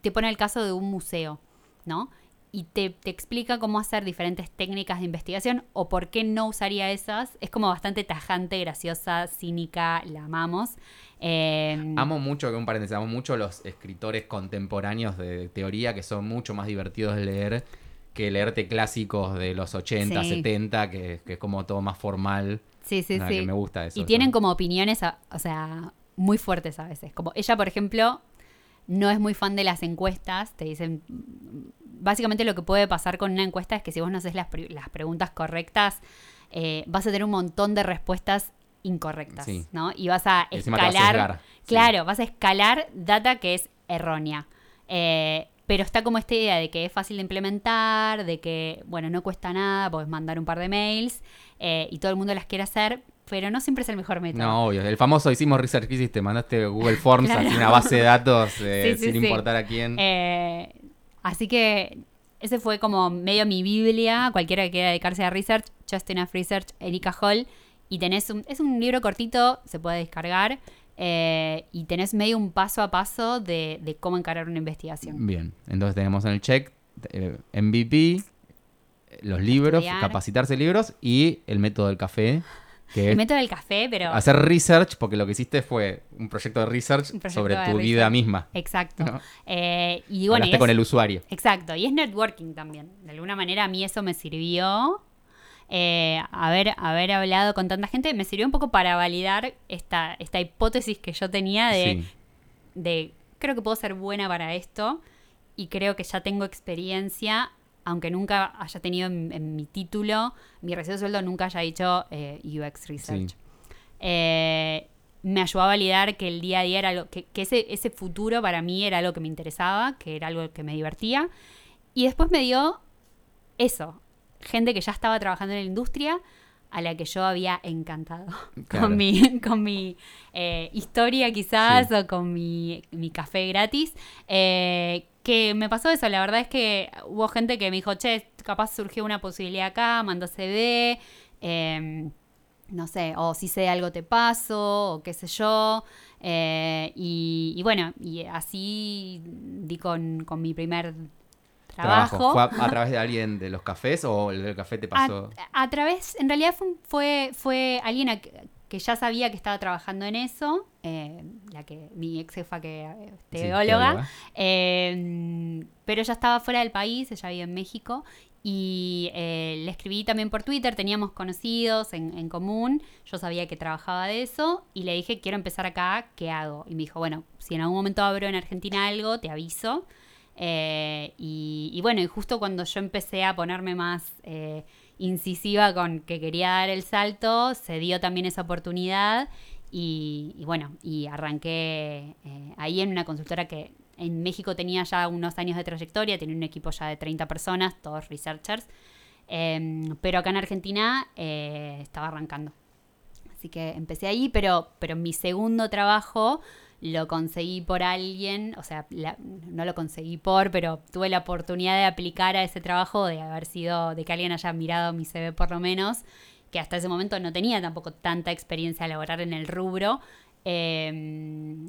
te pone el caso de un museo, ¿no? Y te, te explica cómo hacer diferentes técnicas de investigación o por qué no usaría esas. Es como bastante tajante, graciosa, cínica, la amamos. Eh, Amo mucho, que un paréntesis, amo mucho los escritores contemporáneos de teoría que son mucho más divertidos de leer que leerte clásicos de los 80, Sí. 70, que, que es como todo más formal. Sí, sí, Nada, sí. que me gusta eso. Y tienen como opiniones, a- o sea, muy fuertes a veces. Como ella, por ejemplo, no es muy fan de las encuestas. Te dicen, básicamente lo que puede pasar con una encuesta es que si vos no haces las, pre- las preguntas correctas, eh, vas a tener un montón de respuestas incorrectas, Sí. ¿no? Y vas a a escalar, sesgar, sí. claro, vas a escalar data que es errónea. Eh, pero está como esta idea de que es fácil de implementar, de que, bueno, no cuesta nada, podés mandar un par de mails eh, y todo el mundo las quiere hacer, pero no siempre es el mejor método. No, obvio. El famoso hicimos Research Crisis, te mandaste Google Forms, Claro. así una base de datos eh, Sí, sí, sin sí. importar a quién. Eh, así que ese fue como medio mi Biblia. Cualquiera que quiera dedicarse a research, Just Enough Research, Erika Hall. Y tenés un, es un libro cortito, se puede descargar. Eh, y tenés medio un paso a paso de, de cómo encarar una investigación. Bien, entonces tenemos en el check eh, MVP, los libros, Estudiar. capacitarse libros y el método del café, que El método del café, pero... hacer research, porque lo que hiciste fue un proyecto de research proyecto sobre de tu research. vida misma. Exacto. ¿no? Eh, y bueno, y Hablaste es- con el usuario. Exacto, y es networking también. De alguna manera a mí eso me sirvió. Eh, haber, haber hablado con tanta gente me sirvió un poco para validar esta, esta hipótesis que yo tenía de, Sí. de creo que puedo ser buena para esto y creo que ya tengo experiencia, aunque nunca haya tenido en, en mi título, mi recibo de sueldo nunca haya dicho eh, UX Research. Sí. Eh, me ayudó a validar que el día a día era lo que, que ese, ese futuro para mí era algo que me interesaba, que era algo que me divertía. Y después me dio eso, gente que ya estaba trabajando en la industria, a la que yo había encantado con mi, con mi eh, historia quizás o con mi, café gratis. Eh, que me pasó eso, la verdad es que hubo gente que me dijo, che, capaz surgió una posibilidad acá, mandó CD, em, no sé, o si sé algo te paso, o qué sé yo. Eh, y, bueno, y así di con, con mi primer trabajo. ¿Fue a, través de alguien de los cafés o el del café te pasó? A, través, en realidad fue, fue, alguien que ya sabía que estaba trabajando en eso, eh, la que mi ex jefa que es teóloga, em, pero ella estaba fuera del país, ella vive en México y eh, le escribí también por Twitter, teníamos conocidos en, en, común, yo sabía que trabajaba de eso y le dije, quiero empezar acá, ¿qué hago? Y me dijo, bueno, si en algún momento abro en Argentina algo, te aviso. Eh, y, bueno, y justo cuando yo empecé a ponerme más eh, incisiva con que quería dar el salto, se dio también esa oportunidad y, bueno, y arranqué eh, ahí en una consultora que en México tenía ya unos años de trayectoria, tenía un equipo ya de 30 personas, todos researchers, em, pero acá en Argentina estaba arrancando. Así que empecé ahí, pero, pero mi segundo trabajo lo conseguí por alguien, o sea, no lo conseguí por, pero tuve la oportunidad de aplicar a ese trabajo, de haber sido, de que alguien haya mirado mi CV por lo menos, que hasta ese momento no tenía tampoco tanta experiencia laborar en el rubro. Em,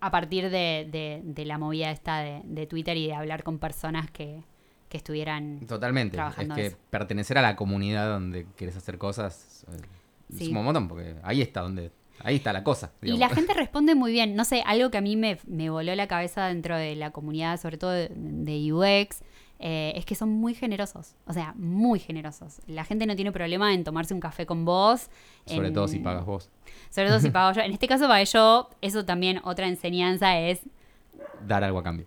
a partir de, la movida esta de, Twitter y de hablar con personas que, estuvieran Totalmente. Es que pertenecer a la comunidad donde quieres hacer cosas eh, es un montón, porque ahí está donde Ahí está la cosa. Y la gente responde muy bien. No sé, algo que a mí me, voló la cabeza dentro de la comunidad, sobre todo de, UX, eh, es que son muy generosos. O sea, muy generosos. La gente no tiene problema en tomarse un café con vos. Sobre todo si pagas vos. Sobre todo si pago yo. En este caso, para yo, eso también otra enseñanza es... Dar algo a cambio.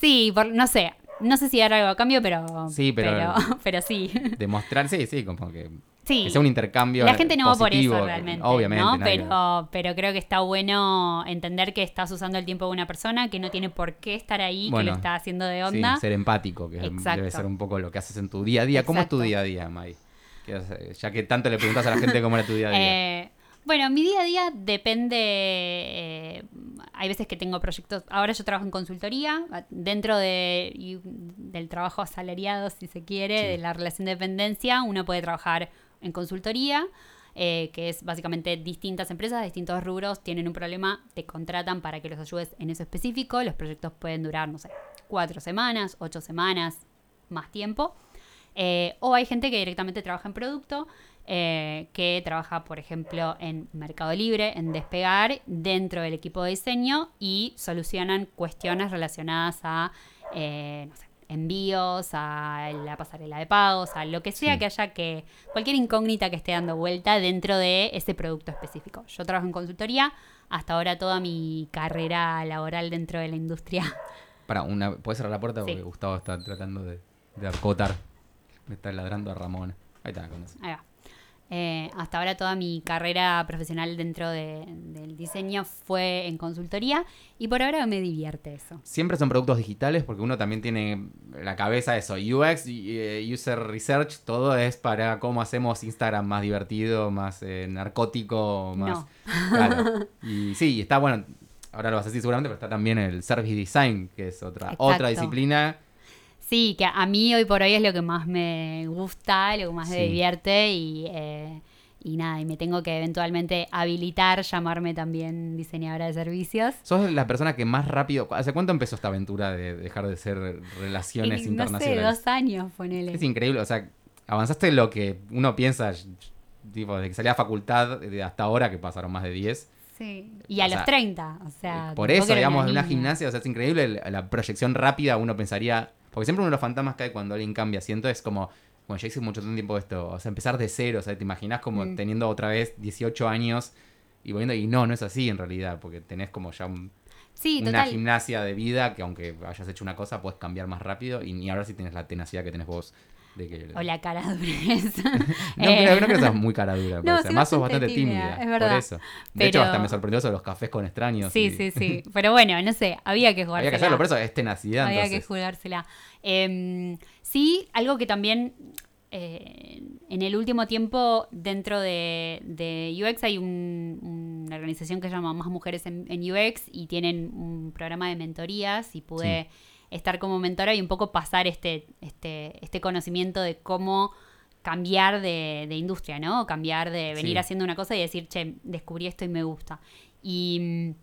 Sí, no sé. No sé si dar algo a cambio, pero... Sí, pero... Pero, pero sí. Demostrar, sí, sí, como que Sí. Que sea un intercambio. La gente no va por eso realmente. Obviamente. Pero, pero creo que está bueno entender que estás usando el tiempo de una persona que no tiene por qué estar ahí, que lo está haciendo de onda. ser empático, que debe ser un poco lo que haces en tu día a día. ¿Cómo es tu día a día, May? Ya que tanto le preguntas a la gente cómo era tu día a día. Eh, bueno, mi día a día depende. Eh, hay veces que tengo proyectos. Ahora yo trabajo en consultoría, dentro de, del trabajo asalariado, si se quiere, de la relación de dependencia, uno puede trabajar en consultoría, eh, que es básicamente distintas empresas, distintos rubros, tienen un problema, te contratan para que los ayudes en eso específico. Los proyectos pueden durar, no sé, cuatro semanas, ocho semanas, más tiempo. Eh, o hay gente que directamente trabaja en producto, eh, que trabaja, por ejemplo, en Mercado Libre, en Despegar, dentro del equipo de diseño y solucionan cuestiones relacionadas a, no sé, envíos, a la pasarela de pagos, a lo que sea que haya que, cualquier incógnita que esté dando vuelta dentro de ese producto específico. Yo trabajo en consultoría, hasta ahora toda mi carrera laboral dentro de la industria. Para, una, ¿puedes cerrar la puerta? Porque Gustavo está tratando de, de acotar. Me está ladrando a Ramón. Ahí está, con eso. Ahí va. Eh, hasta ahora toda mi carrera profesional dentro del diseño fue en consultoría y por ahora me divierte eso. Siempre son productos digitales porque uno también tiene la cabeza eso, UX, eh, User Research, todo es para cómo hacemos Instagram más divertido, más eh, narcótico, más... Claro. Y sí, está bueno, ahora lo vas a decir seguramente, pero está también el Service Design, que es otra, otra disciplina Sí, que a mí hoy por hoy es lo que más me gusta, lo que más me divierte y, eh, y nada, y me tengo que eventualmente habilitar, llamarme también diseñadora de servicios. ¿Sos la persona que más rápido, ¿hace cuánto empezó esta aventura de dejar de ser relaciones internacionales? No sé, dos años, ponele. Es increíble, o sea, avanzaste lo que uno piensa, tipo, desde que salí a facultad hasta ahora, que pasaron más de 10. Sí. Y a los 30, o sea. Por eso, digamos, en una gimnasia, o sea, es increíble la proyección rápida, uno pensaría, porque siempre uno de los fantasmas hay cuando alguien cambia siento es como, bueno, ya hice mucho tiempo esto, o sea, empezar de cero, o sea, te imaginas como mm. teniendo otra vez 18 años y volviendo, y no, no es así en realidad, porque tenés como ya una gimnasia de vida que aunque hayas hecho una cosa, puedes cambiar más rápido y ni ahora sí tienes la tenacidad que tenés vos o la cara dureza. no, creo, que seas muy cara dura, no, más sos bastante tímida, es verdad. por eso. De hecho, hasta me sorprendió eso de los cafés con extraños. Sí, sí, sí. Pero bueno, no sé, había que jugársela. Había que hacerlo, por eso es tenacidad. Había que jugársela. Em, sí, algo que también... Eh, en el último tiempo, dentro de, UX, hay una organización que se llama Más Mujeres en, UX y tienen un programa de mentorías y pude estar como mentora y un poco pasar este, este, este conocimiento de cómo cambiar de, industria, ¿no? cambiar de venir haciendo una cosa y decir, che, descubrí esto y me gusta. Y,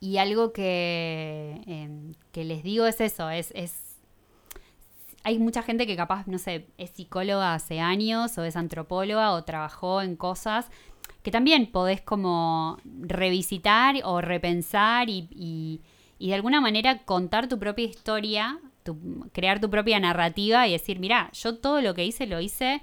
y algo que, em, que les digo es eso, es, es hay mucha gente que capaz, no sé, es psicóloga hace años o es antropóloga o trabajó en cosas que también podés como revisitar o repensar y, de alguna manera contar tu propia historia, crear tu propia narrativa y decir, mira, yo todo lo que hice lo hice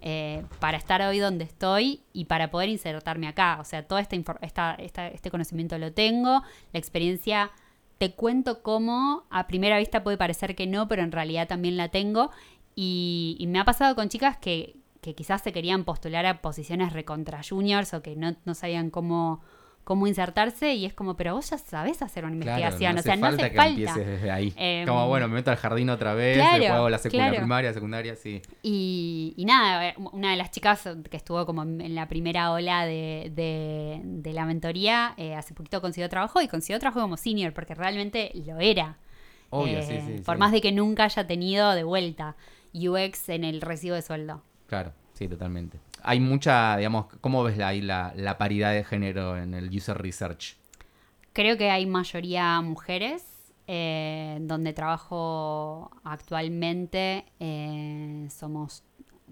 eh, para estar hoy donde estoy y para poder insertarme acá. O sea, todo este, esta, este conocimiento lo tengo, la experiencia te cuento cómo a primera vista puede parecer que no, pero en realidad también la tengo. Y, me ha pasado con chicas que, quizás se querían postular a posiciones recontra juniors o que no, no sabían cómo, cómo insertarse y es como, pero vos ya sabés hacer una investigación, o sea, no hace que falta. empieces desde ahí. Em, como, bueno, me meto al jardín otra vez, después hago la secundaria, primaria, secundaria, sí. Y, nada, eh, una de las chicas que estuvo como en la primera ola de, de, la mentoría, eh, hace poquito consiguió trabajo y consiguió trabajo como senior, porque realmente lo era. Obvio, sí, eh, sí. Por más de que nunca haya tenido de vuelta UX en el recibo de sueldo. Claro, sí, totalmente hay mucha, digamos, ¿cómo ves ahí la, la, paridad de género en el user research? Creo que hay mayoría mujeres. Eh, donde trabajo actualmente eh, somos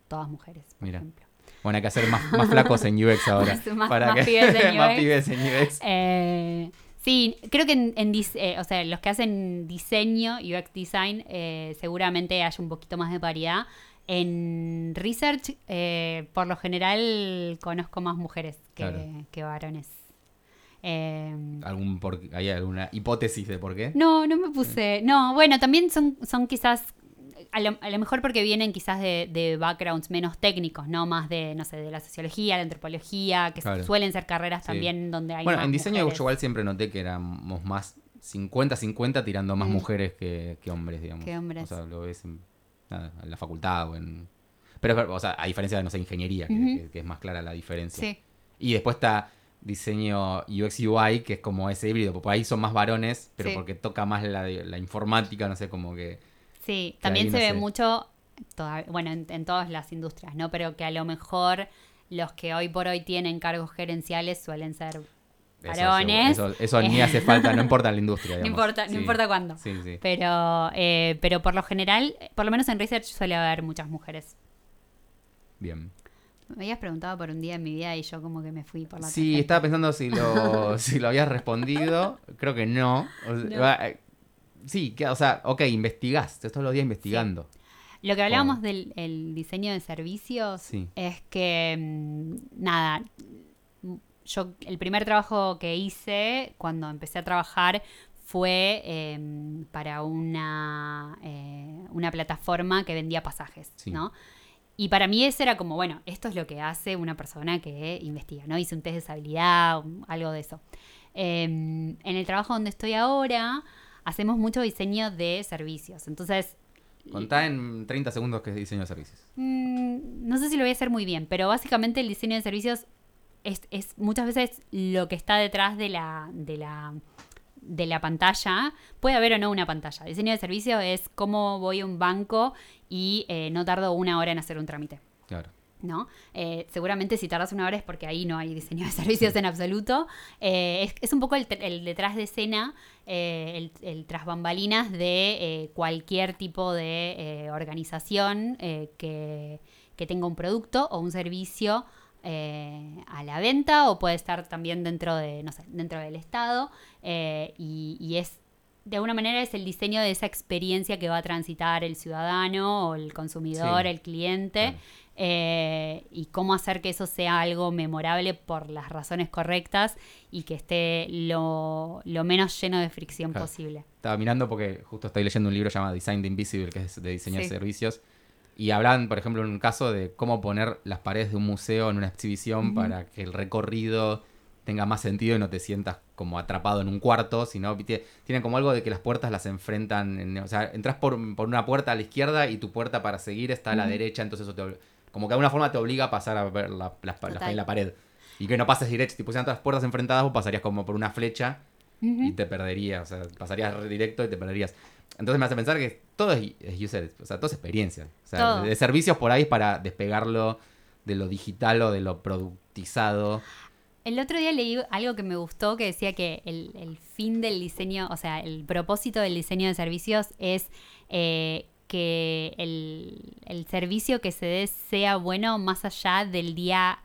todas mujeres, por ejemplo. Bueno, hay que hacer más, más flacos en UX ahora. más, para más, pibes en UX. más pibes en UX. Eh, sí, creo que en, en o sea, los que hacen diseño, UX design, seguramente hay un poquito más de paridad. En research, eh, por lo general, conozco más mujeres que, varones. Em, ¿Algún ¿Hay alguna hipótesis de por qué? No, no me puse. No, bueno, también son, son quizás. A lo, mejor porque vienen quizás de, backgrounds menos técnicos, ¿no? Más de, no sé, de la sociología, la antropología, que suelen ser carreras también donde hay. Bueno, en diseño yo igual siempre noté que éramos más 50-50 tirando más mujeres que, hombres, digamos. Que hombres. O sea, lo ves en en la facultad o en... Pero, o sea, a diferencia de, no sé, ingeniería, que, es más clara la diferencia. Sí. Y después está diseño UX UI, que es como ese híbrido, porque ahí son más varones, pero porque toca más la, la, informática, no sé, como que... Sí, también se ve mucho, bueno, en, todas las industrias, ¿no? Pero que a lo mejor los que hoy por hoy tienen cargos gerenciales suelen ser varones. Eso, ni hace falta, no importa la industria. No importa, no importa cuándo. Pero, eh, pero por lo general, por lo menos en research suele haber muchas mujeres. Bien. Me habías preguntado por un día en mi vida y yo como que me fui por la Sí, estaba pensando si lo, si lo habías respondido. Creo que no. Eh, sí, que, o sea, ok, investigás. Todos los días investigando. Lo que hablábamos del diseño de servicios es que, mm, nada, yo el primer trabajo que hice cuando empecé a trabajar fue em, para una, eh, una plataforma que vendía pasajes, ¿no? Y para mí ese era como, bueno, esto es lo que hace una persona que investiga, ¿no? Hice un test de estabilidad, algo de eso. Em, en el trabajo donde estoy ahora, hacemos mucho diseño de servicios. Entonces... Contá en 30 segundos qué es diseño de servicios. Mm, no sé si lo voy a hacer muy bien, pero básicamente el diseño de servicios es, muchas veces lo que está detrás de la, de la, de la pantalla. Puede haber o no una pantalla. Diseño de servicio es cómo voy a un banco y eh, no tardo una hora en hacer un trámite. Claro. ¿no? Eh, seguramente si tardas una hora es porque ahí no hay diseño de servicios en absoluto. Eh, es, un poco el, detrás de escena, el, el, tras bambalinas de cualquier tipo de organización que, que, tenga un producto o un servicio eh, a la venta o puede estar también dentro de, no sé, dentro del Estado eh, y, es de alguna manera es el diseño de esa experiencia que va a transitar el ciudadano o el consumidor, el cliente, eh, y cómo hacer que eso sea algo memorable por las razones correctas y que esté lo, menos lleno de fricción posible. Estaba mirando porque justo estoy leyendo un libro llamado Design the Invisible, que es de diseño de servicios, y hablan, por ejemplo, en un caso de cómo poner las paredes de un museo en una exhibición para que el recorrido tenga más sentido y no te sientas como atrapado en un cuarto, sino tienen como algo de que las puertas las enfrentan, o sea, entras por, una puerta a la izquierda y tu puerta para seguir está a la derecha, entonces eso te, como que de alguna forma te obliga a pasar a ver la, la, la, la pared. Y que no pases directo. Si pusieran todas las puertas enfrentadas, vos pasarías como por una flecha y te perderías. O sea, pasarías directo y te perderías. Entonces me hace pensar que todo es, user, o sea, todo es experiencia. O sea, de, servicios por ahí para despegarlo de lo digital o de lo productizado. El otro día leí algo que me gustó que decía que el, fin del diseño, o sea, el propósito del diseño de servicios es eh, que el, el, servicio que se dé sea bueno más allá del día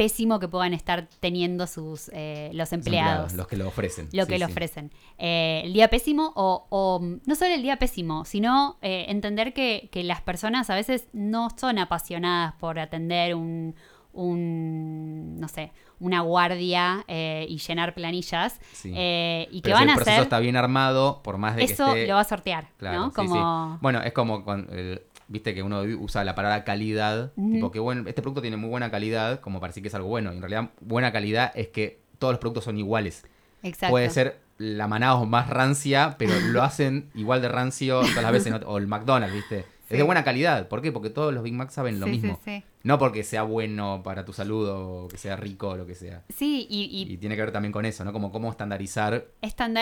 pésimo que puedan estar teniendo sus eh, los, empleados, Los que lo ofrecen. Lo que lo ofrecen. Eh, el día pésimo o, no solo el día pésimo, sino eh, entender que, las personas a veces no son apasionadas por atender un, un no sé, una guardia y llenar planillas. y que van si el proceso está bien armado, por más de que esté... lo va a sortear, ¿no? Como... Bueno, es como con el, viste que uno usa la palabra calidad, tipo que bueno, este producto tiene muy buena calidad, como para decir que es algo bueno. Y en realidad, buena calidad es que todos los productos son iguales. Exacto. Puede ser la Manaos más rancia, pero lo hacen igual de rancio todas las veces, o el McDonald's, ¿viste? Es de buena calidad. ¿Por qué? Porque todos los Big Macs saben lo mismo. No porque sea bueno para tu salud o que sea rico o lo que sea. Sí, y, y, tiene que ver también con eso, ¿no? Como cómo estandarizar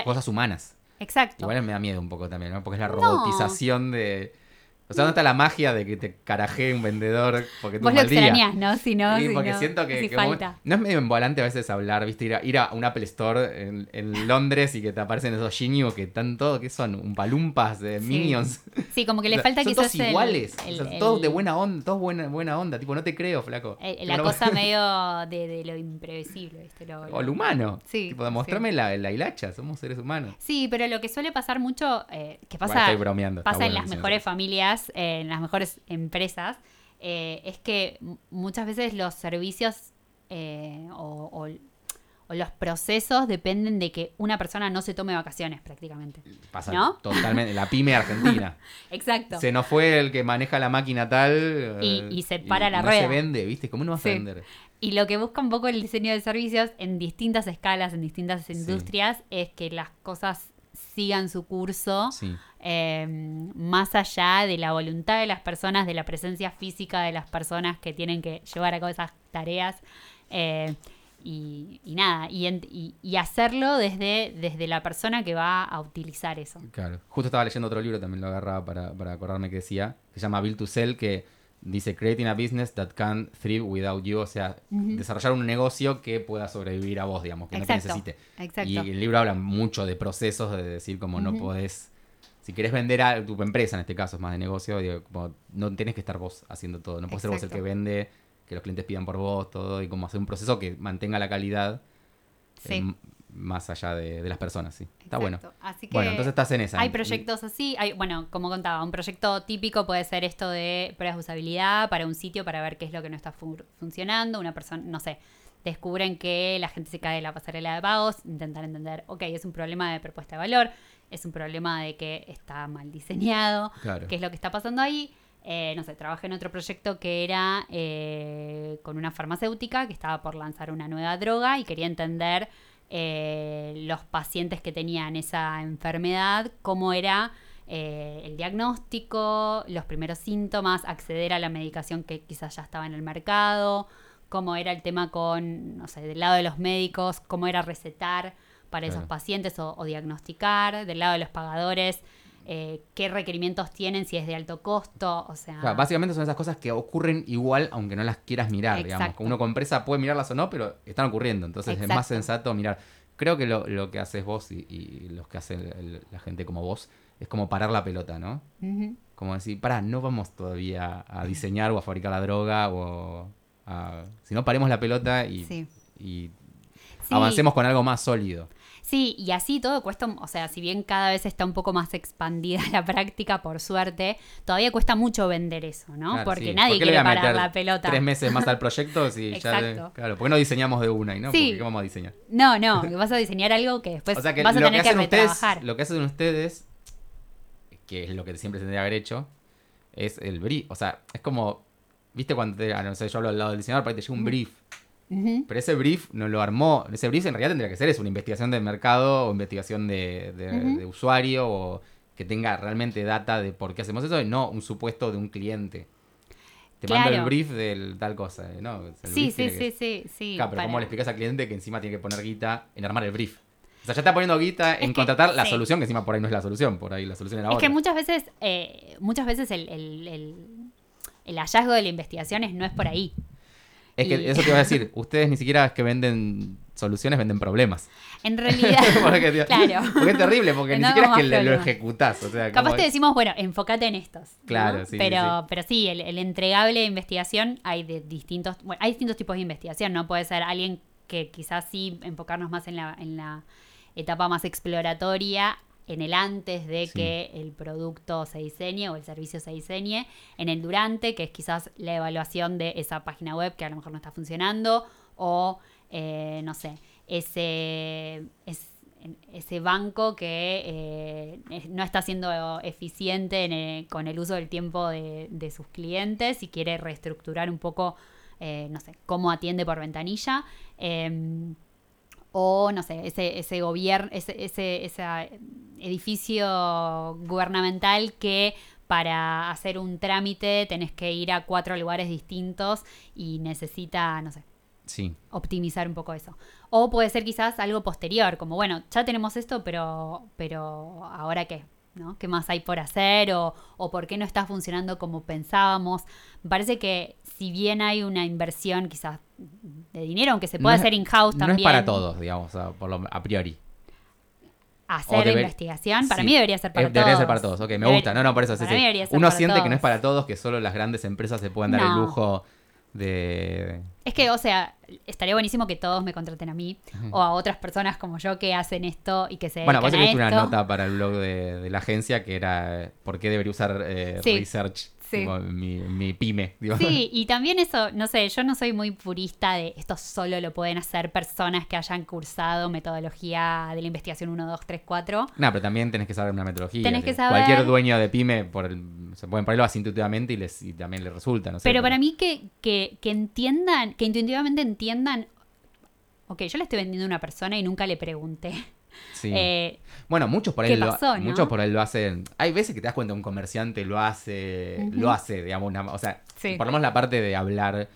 cosas humanas. Exacto. Igual me da miedo un poco también, ¿no? Porque es la robotización de o sea, ¿dónde está la magia de que te carajee un vendedor porque tú Vos lo extrañas, ¿no? Si no, sí, porque siento que, no es medio embolante a veces hablar, ¿viste? Ir a, ir a un Apple Store en, Londres y que te aparecen esos Genius que están todos, ¿qué son? Un palumpas de Minions. Sí, como que le falta son quizás todos iguales, todos de buena onda, todos buena, buena onda, tipo, no te creo, flaco. la cosa medio de, lo imprevisible, ¿viste? Lo, o lo humano. Sí. Tipo, demostrarme la, la, hilacha, somos seres humanos. Sí, pero lo que suele pasar mucho, eh, que pasa, estoy bromeando, pasa en las mejores familias en las mejores empresas, eh, es que muchas veces los servicios eh, o, los procesos dependen de que una persona no se tome vacaciones prácticamente. Pasa totalmente. La pyme argentina. Exacto. Se nos fue el que maneja la máquina tal. Y, se para la rueda. se vende, ¿viste? ¿Cómo no vas a vender? Y lo que busca un poco el diseño de servicios en distintas escalas, en distintas industrias, es que las cosas sigan su curso, em, más allá de la voluntad de las personas, de la presencia física de las personas que tienen que llevar a cabo esas tareas. Eh, y, nada, y, y, hacerlo desde, desde la persona que va a utilizar eso. Claro. Justo estaba leyendo otro libro, también lo agarraba para, para acordarme que decía, que se llama Build to Sell, que dice Creating a business that can thrive without you, o sea, desarrollar un negocio que pueda sobrevivir a vos, digamos, que no te necesite. Exacto. Y el libro habla mucho de procesos, de decir como no podés, si querés vender a tu empresa, en este caso es más de negocio, como no tenés que estar vos haciendo todo, no puedes ser vos el que vende, que los clientes pidan por vos, todo, y como hacer un proceso que mantenga la calidad. Sí. Eh, más allá de, las personas, sí. Está bueno. bueno, entonces estás en esa. Hay proyectos así, hay, bueno, como contaba, un proyecto típico puede ser esto de pruebas de usabilidad para un sitio para ver qué es lo que no está funcionando, una persona, no sé, descubren que la gente se cae de la pasarela de pagos, intentar entender, ok, es un problema de propuesta de valor, es un problema de que está mal diseñado, qué es lo que está pasando ahí. Eh, no sé, trabajé en otro proyecto que era eh, con una farmacéutica que estaba por lanzar una nueva droga y quería entender eh, los pacientes que tenían esa enfermedad, cómo era eh, el diagnóstico, los primeros síntomas, acceder a la medicación que quizás ya estaba en el mercado, cómo era el tema con, no sé, del lado de los médicos, cómo era recetar para esos pacientes o, diagnosticar, del lado de los pagadores. Eh, qué requerimientos tienen, si es de alto costo, o sea... básicamente son esas cosas que ocurren igual aunque no las quieras mirar, digamos. Uno con empresa puede mirarlas o no, pero están ocurriendo, entonces es más sensato mirar. Creo que lo, que haces vos y, los que hace la gente como vos es como parar la pelota, ¿no? Como decir, pará, no vamos todavía a diseñar o a fabricar la droga o a... Si no, paremos la pelota y, y avancemos con algo más sólido. Sí, y así todo cuesta, o sea, si bien cada vez está un poco más expandida la práctica, por suerte, todavía cuesta mucho vender eso, ¿no? porque nadie quiere parar la pelota. Tres meses más al proyecto, sí, ya. claro, ¿por qué no diseñamos de una y no? Sí. ¿Qué vamos a diseñar? No, no, vas a diseñar algo que después vas a tener que, retrabajar. lo que hacen ustedes, que es lo que siempre tendría que haber hecho, es el brief. O sea, es como, ¿viste cuando te, ah, no sé, yo hablo al lado del diseñador, para que te llega un brief pero ese brief no lo armó. Ese brief en realidad tendría que ser es una investigación de mercado o investigación de, usuario o que tenga realmente data de por qué hacemos eso y no un supuesto de un cliente. te mando el Claro. brief del tal cosa, eh, ¿no? O sea, el Sí, sí, sí, que- sí, sí. Claro, pero para- ¿cómo le explicas al cliente que encima tiene que poner guita en armar el brief? O sea, ya está poniendo guita en contratar la sí. solución, que encima por ahí no es la solución, por ahí la solución era Es otra. que muchas veces, eh, muchas veces el, el- el- el hallazgo de la investigación es- no es por ahí. Es que eso te iba a decir, ustedes ni siquiera es que venden soluciones, venden problemas. En realidad, porque, tío, claro. porque es terrible, porque ni siquiera es que lo, lo ejecutás. O sea, Capaz como- te decimos, bueno, enfócate en estos. Claro, sí, Pero, sí. pero sí, el, el entregable de investigación hay de distintos, bueno, hay distintos tipos de investigación, ¿no? Puede ser alguien que quizás sí enfocarnos más en la, en la etapa más exploratoria, en el antes de Sí. que el producto se diseñe o el servicio se diseñe, en el durante, que es quizás la evaluación de esa página web que a lo mejor no está funcionando, o eh, no sé, ese, ese banco que eh, no está siendo eficiente en, con el uso del tiempo de, de sus clientes y quiere reestructurar un poco, eh, no sé, cómo atiende por ventanilla. O no sé, ese, ese gobierno, ese, ese, ese edificio gubernamental que para hacer un trámite tenés que ir a cuatro lugares distintos y necesita, no sé, Sí, optimizar un poco eso. O puede ser quizás algo posterior, como bueno, ya tenemos esto, pero, pero ahora qué, ¿no? ¿Qué más hay por hacer? O, o por qué no está funcionando como pensábamos. Me parece que si bien hay una inversión quizás de dinero, aunque se puede No es- hacer in-house no también. es para todos, digamos, por lo, a priori. Hacer deber- investigación, para Sí. mí debería ser para Eh, todos. Debería ser para todos, ok, me Deber- gusta. No, no, por eso. sí, sí. Uno siente que no es para todos, que solo las grandes empresas se pueden dar el No. lujo de... Es que, o sea, estaría buenísimo que todos me contraten a mí o a otras personas como yo que hacen esto y que se Bueno, vos escribiste una nota para el blog de, de la agencia que era eh, por qué debería usar eh, research sí. mi, mi pyme. digo. Sí, y también eso, no sé, yo no soy muy purista de esto solo lo pueden hacer personas que hayan cursado metodología de la investigación 1, 2, 3, 4. No, pero también tenés que saber una metodología. Tenés que saber- Cualquier dueño de pyme por el- se pueden ponerlo así intuitivamente y, les, y también les resulta, no sé. Pero para mí que, que, que entiendan, que intuitivamente entiendan, ok, yo le estoy vendiendo a una persona y nunca le pregunté. Sí. Eh, Bueno, muchos por ahí ¿Qué lo, no? muchos por ahí lo hacen. Hay veces que te das cuenta un comerciante lo hace, lo hace, digamos, una- o sea, Sí. por lo menos la parte de hablar,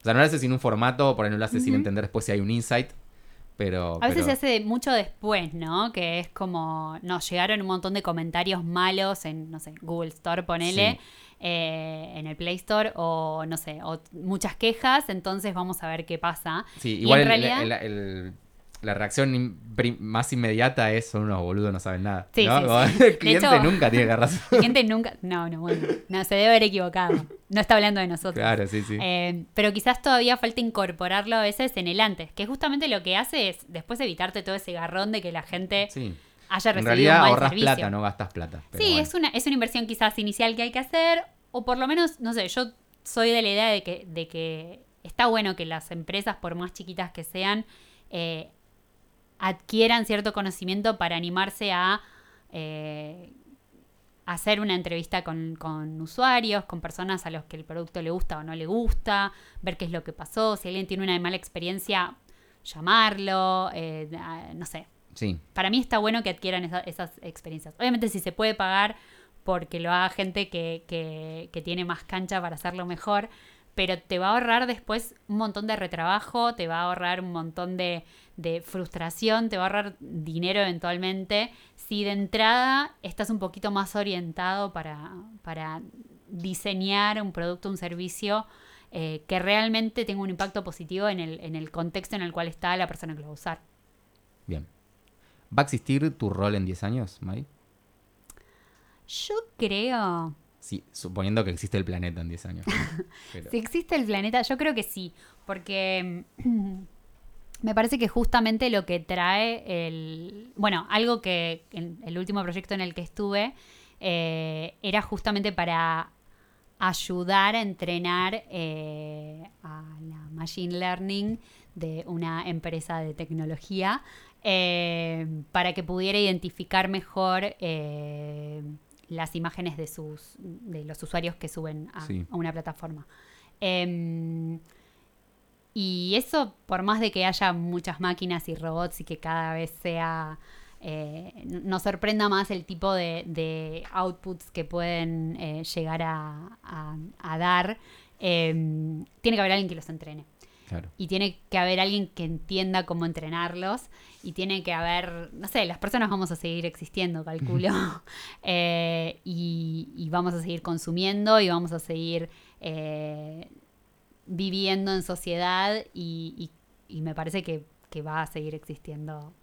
o sea, no lo hace sin un formato, por ahí no lo hace sin entender después si hay un insight, pero A veces se hace mucho después, ¿no? Que es como, nos llegaron un montón de comentarios malos en, no sé, Google Store, ponele, Sí. eh, en el Play Store, o no sé, o muchas quejas, entonces vamos a ver qué pasa. Sí, Y igual en el- realidad- el- el- la reacción in- más inmediata es son unos boludos, no saben nada. Sí, ¿no? sí, sí. El cliente hecho- nunca tiene razón. La gente nunca, no, no, bueno, no, se debe haber equivocado. No está hablando de nosotros. Claro, sí, sí. Eh, pero quizás todavía falta incorporarlo a veces en el antes, que justamente lo que hace es después evitarte todo ese garrón de que la gente sí. haya En recibido realidad un mal ahorras plata, no gastas plata. Sí, bueno. es una, es una inversión quizás inicial que hay que hacer, o por lo menos, no sé, yo soy de la idea de que, de que está bueno que las empresas, por más chiquitas que sean, eh, adquieran cierto conocimiento para animarse a eh, hacer una entrevista con, con usuarios, con personas a los que el producto le gusta o no le gusta, ver qué es lo que pasó, si alguien tiene una mala experiencia, llamarlo, eh, no sé, Sí, para mí está bueno que adquieran esa- esas experiencias. Obviamente si se puede pagar porque lo haga gente que, que- que tiene más cancha para hacerlo mejor, pero te va a ahorrar después un montón de retrabajo, te va a ahorrar un montón de, de frustración, te va a ahorrar dinero eventualmente, si de entrada estás un poquito más orientado para, para diseñar un producto, un servicio eh, que realmente tenga un impacto positivo en el, en el contexto en el cual está la persona que lo va a usar. bien. ¿Va a existir tu rol en 10 años, Mai? Yo creo. Sí, suponiendo que existe el planeta en 10 años. Pero- Si existe el planeta, yo creo que sí. Porque me parece que justamente lo que trae el. Bueno, algo que en el último proyecto en el que estuve eh, era justamente para ayudar a entrenar eh, a la machine learning de una empresa de tecnología eh, para que pudiera identificar mejor las imágenes de sus de los usuarios que suben a, Sí. a una plataforma. Em, y eso, por más de que haya muchas máquinas y robots y que cada vez sea, eh, nos sorprenda más el tipo de, de outputs que pueden eh, llegar a, a- a dar, em, tiene que haber alguien que los entrene. Claro. Y tiene que haber alguien que entienda cómo entrenarlos. Y tiene que haber, no sé, las personas vamos a seguir existiendo, calculo. Eh, y, y vamos a seguir consumiendo y vamos a seguir eh, viviendo en sociedad. Y, y- y me parece que, que va a seguir existiendo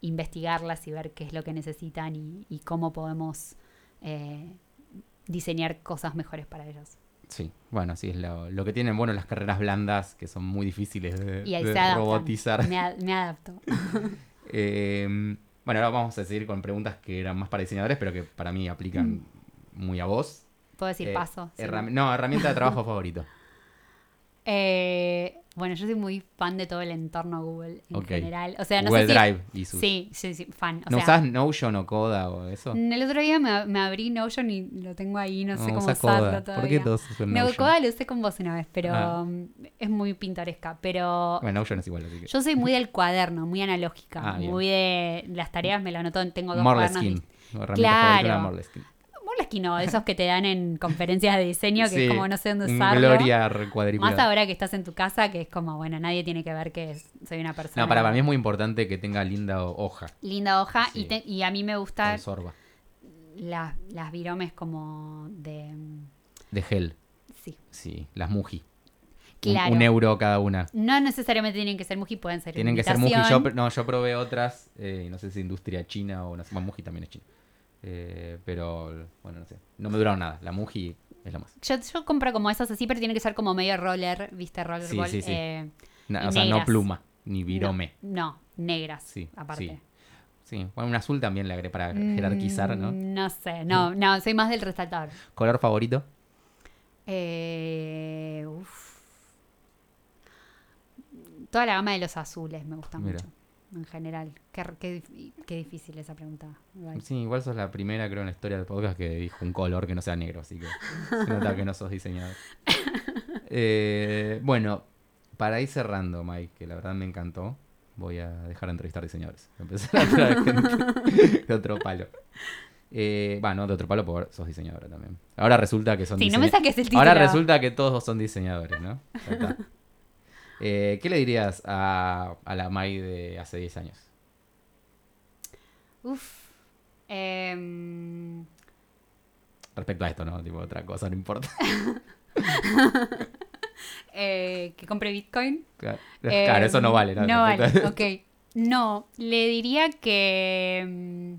investigarlas y ver qué es lo que necesitan y, y cómo podemos eh, diseñar cosas mejores para ellos. Sí, bueno, sí, es lo, lo que tienen, bueno, las carreras blandas, que son muy difíciles de, Y ahí de se adaptan. robotizar. Me, adapto. Eh, bueno, ahora vamos a seguir con preguntas que eran más para diseñadores, pero que para mí aplican muy a vos. Puedo decir Eh, paso. sí. No, herramienta de trabajo favorito. Eh, bueno, yo soy muy fan de todo el entorno Google en general. O sea, no Google sé si- Drive y sus... Sí, sí, sí, fan. O ¿No sea, usás Notion o Coda o eso? el otro día me, me abrí Notion y lo tengo ahí, no sé cómo usarlo Coda. todavía. ¿Por qué todos usan No? Coda lo usé con vos una vez, pero Ah. um, es muy pintoresca. Pero Bueno, Notion es igual, así que... yo soy muy del cuaderno, muy analógica. Ah, muy de las tareas, me lo anoto, tengo dos Morleskin. cuadernos. Herramienta Claro. Favorita era Morleskin. Moleskine no, esos que te dan en conferencias de diseño, que Sí, es como no sé dónde usarlo. Gloria. Más ahora que estás en tu casa, que es como, bueno, nadie tiene que ver que es- soy una persona. No, para, para mí es muy importante que tenga linda ho- hoja. Linda hoja y, te- y a mí me con sorba. las, viromes como de... De gel. Sí, Sí, las Muji. Un- claro. Un, euro cada una. No necesariamente tienen que ser Muji, pueden ser Tienen que ser Muji. Yo, no, yo probé otras, eh, no sé si industria china o no sé, bueno, Muji también es china. Eh, pero, bueno, no sé. No me duraron nada. La Muji es la más. Yo, yo compro como esas así, pero tiene que ser como medio roller, ¿viste? Rollerball. sí, sí. eh, Na- Y o sea, no pluma, ni virome. no, negras, Sí, aparte. sí. Sí, bueno, un azul también le agregué para jerarquizar, ¿no? Mm, No sé, no, no, soy más del resaltador. ¿Color favorito? Eh, uf. Toda la gama de los azules me gusta Mira. mucho, en general. Qué, qué qué difícil esa pregunta. igual. Sí, igual sos la primera, creo, en la historia del podcast que dijo un color que no sea negro, así que se nota que no sos diseñador. Eh, bueno, para ir cerrando, Mike, que la verdad me encantó, voy a dejar de entrevistar diseñadores. Empezar a traer gente de otro palo. Eh, bueno, de otro palo porque sos diseñadora también. Ahora resulta que son Sí, no me diseña- saques el título. Ahora resulta que todos son diseñadores, ¿no? Ya está. Eh, ¿Qué le dirías a, a la Mai de hace 10 años? Uf. Em, Respecto a esto, ¿no? Tipo, otra cosa, no importa. eh, que compre Bitcoin. Claro, claro, eso no Em, vale. ¿no? No vale, ok. No, le diría que, mm,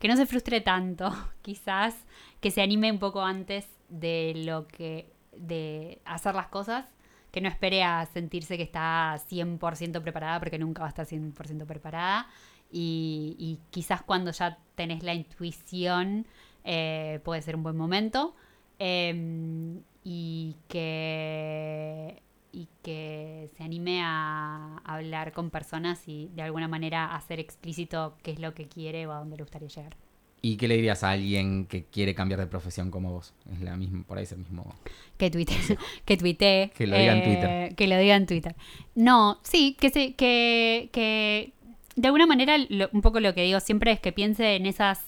que no se frustre tanto, quizás, que se anime un poco antes de lo que, de hacer las cosas, que no espere a sentirse que está 100% preparada, porque nunca va a estar 100% preparada, y, quizás cuando ya tenés la intuición eh, puede ser un buen momento, Em, y que y que se anime a hablar con personas y de alguna manera hacer explícito qué es lo que quiere o a dónde le gustaría llegar. ¿Y qué le dirías a alguien que quiere cambiar de profesión como vos? Es la misma, por ahí es el mismo. Que tuite, que tuitee. Que lo diga en eh, Twitter. Que lo diga en Twitter. No, sí, que se, que, que de alguna manera lo- un poco lo que digo siempre es que piense en esas,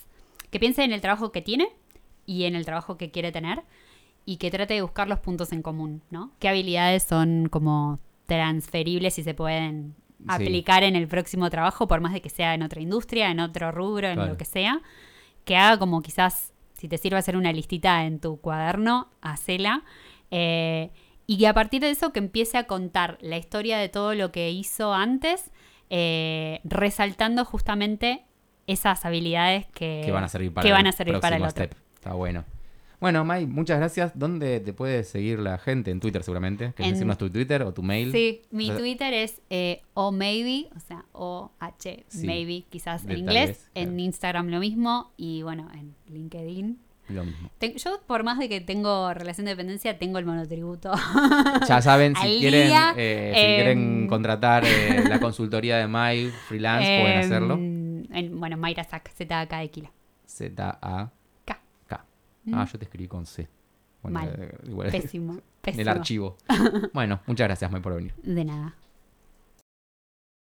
que piense en el trabajo que tiene y en el trabajo que quiere tener y que trate de buscar los puntos en común, ¿no? ¿Qué habilidades son como transferibles y se pueden Sí. aplicar en el próximo trabajo, por más de que sea en otra industria, en otro rubro, en Claro. lo que sea? Que haga como quizás, si te sirve hacer una listita en tu cuaderno, hacela. eh, y que a partir de eso que empiece a contar la historia de todo lo que hizo antes, eh, resaltando justamente esas habilidades que, que van a servir para que el van a servir para el próximo otro. step. Está bueno. Bueno, Mai, muchas gracias. ¿Dónde te puede seguir la gente? En Twitter seguramente. ¿Querés En- decirnos tu Twitter o tu mail? Sí, mi Twitter es eh, o maybe, o sea, o h Sí, maybe, quizás de en inglés. vez, En claro. Instagram lo mismo y bueno, en LinkedIn. Lo mismo. Yo, por más de que tengo relación de dependencia, tengo el monotributo. Ya saben, si quieren, día, eh, si em, quieren contratar eh, la consultoría de Mai freelance, pueden Em, hacerlo. en- bueno, Mayra Sac, Z-A-K de Kila. Z-A-K. K. Ah, yo te escribí con C. Bueno, Mal. eh, igual Pésimo, en pésimo. el archivo. Bueno, muchas gracias, Mai, por venir. De nada.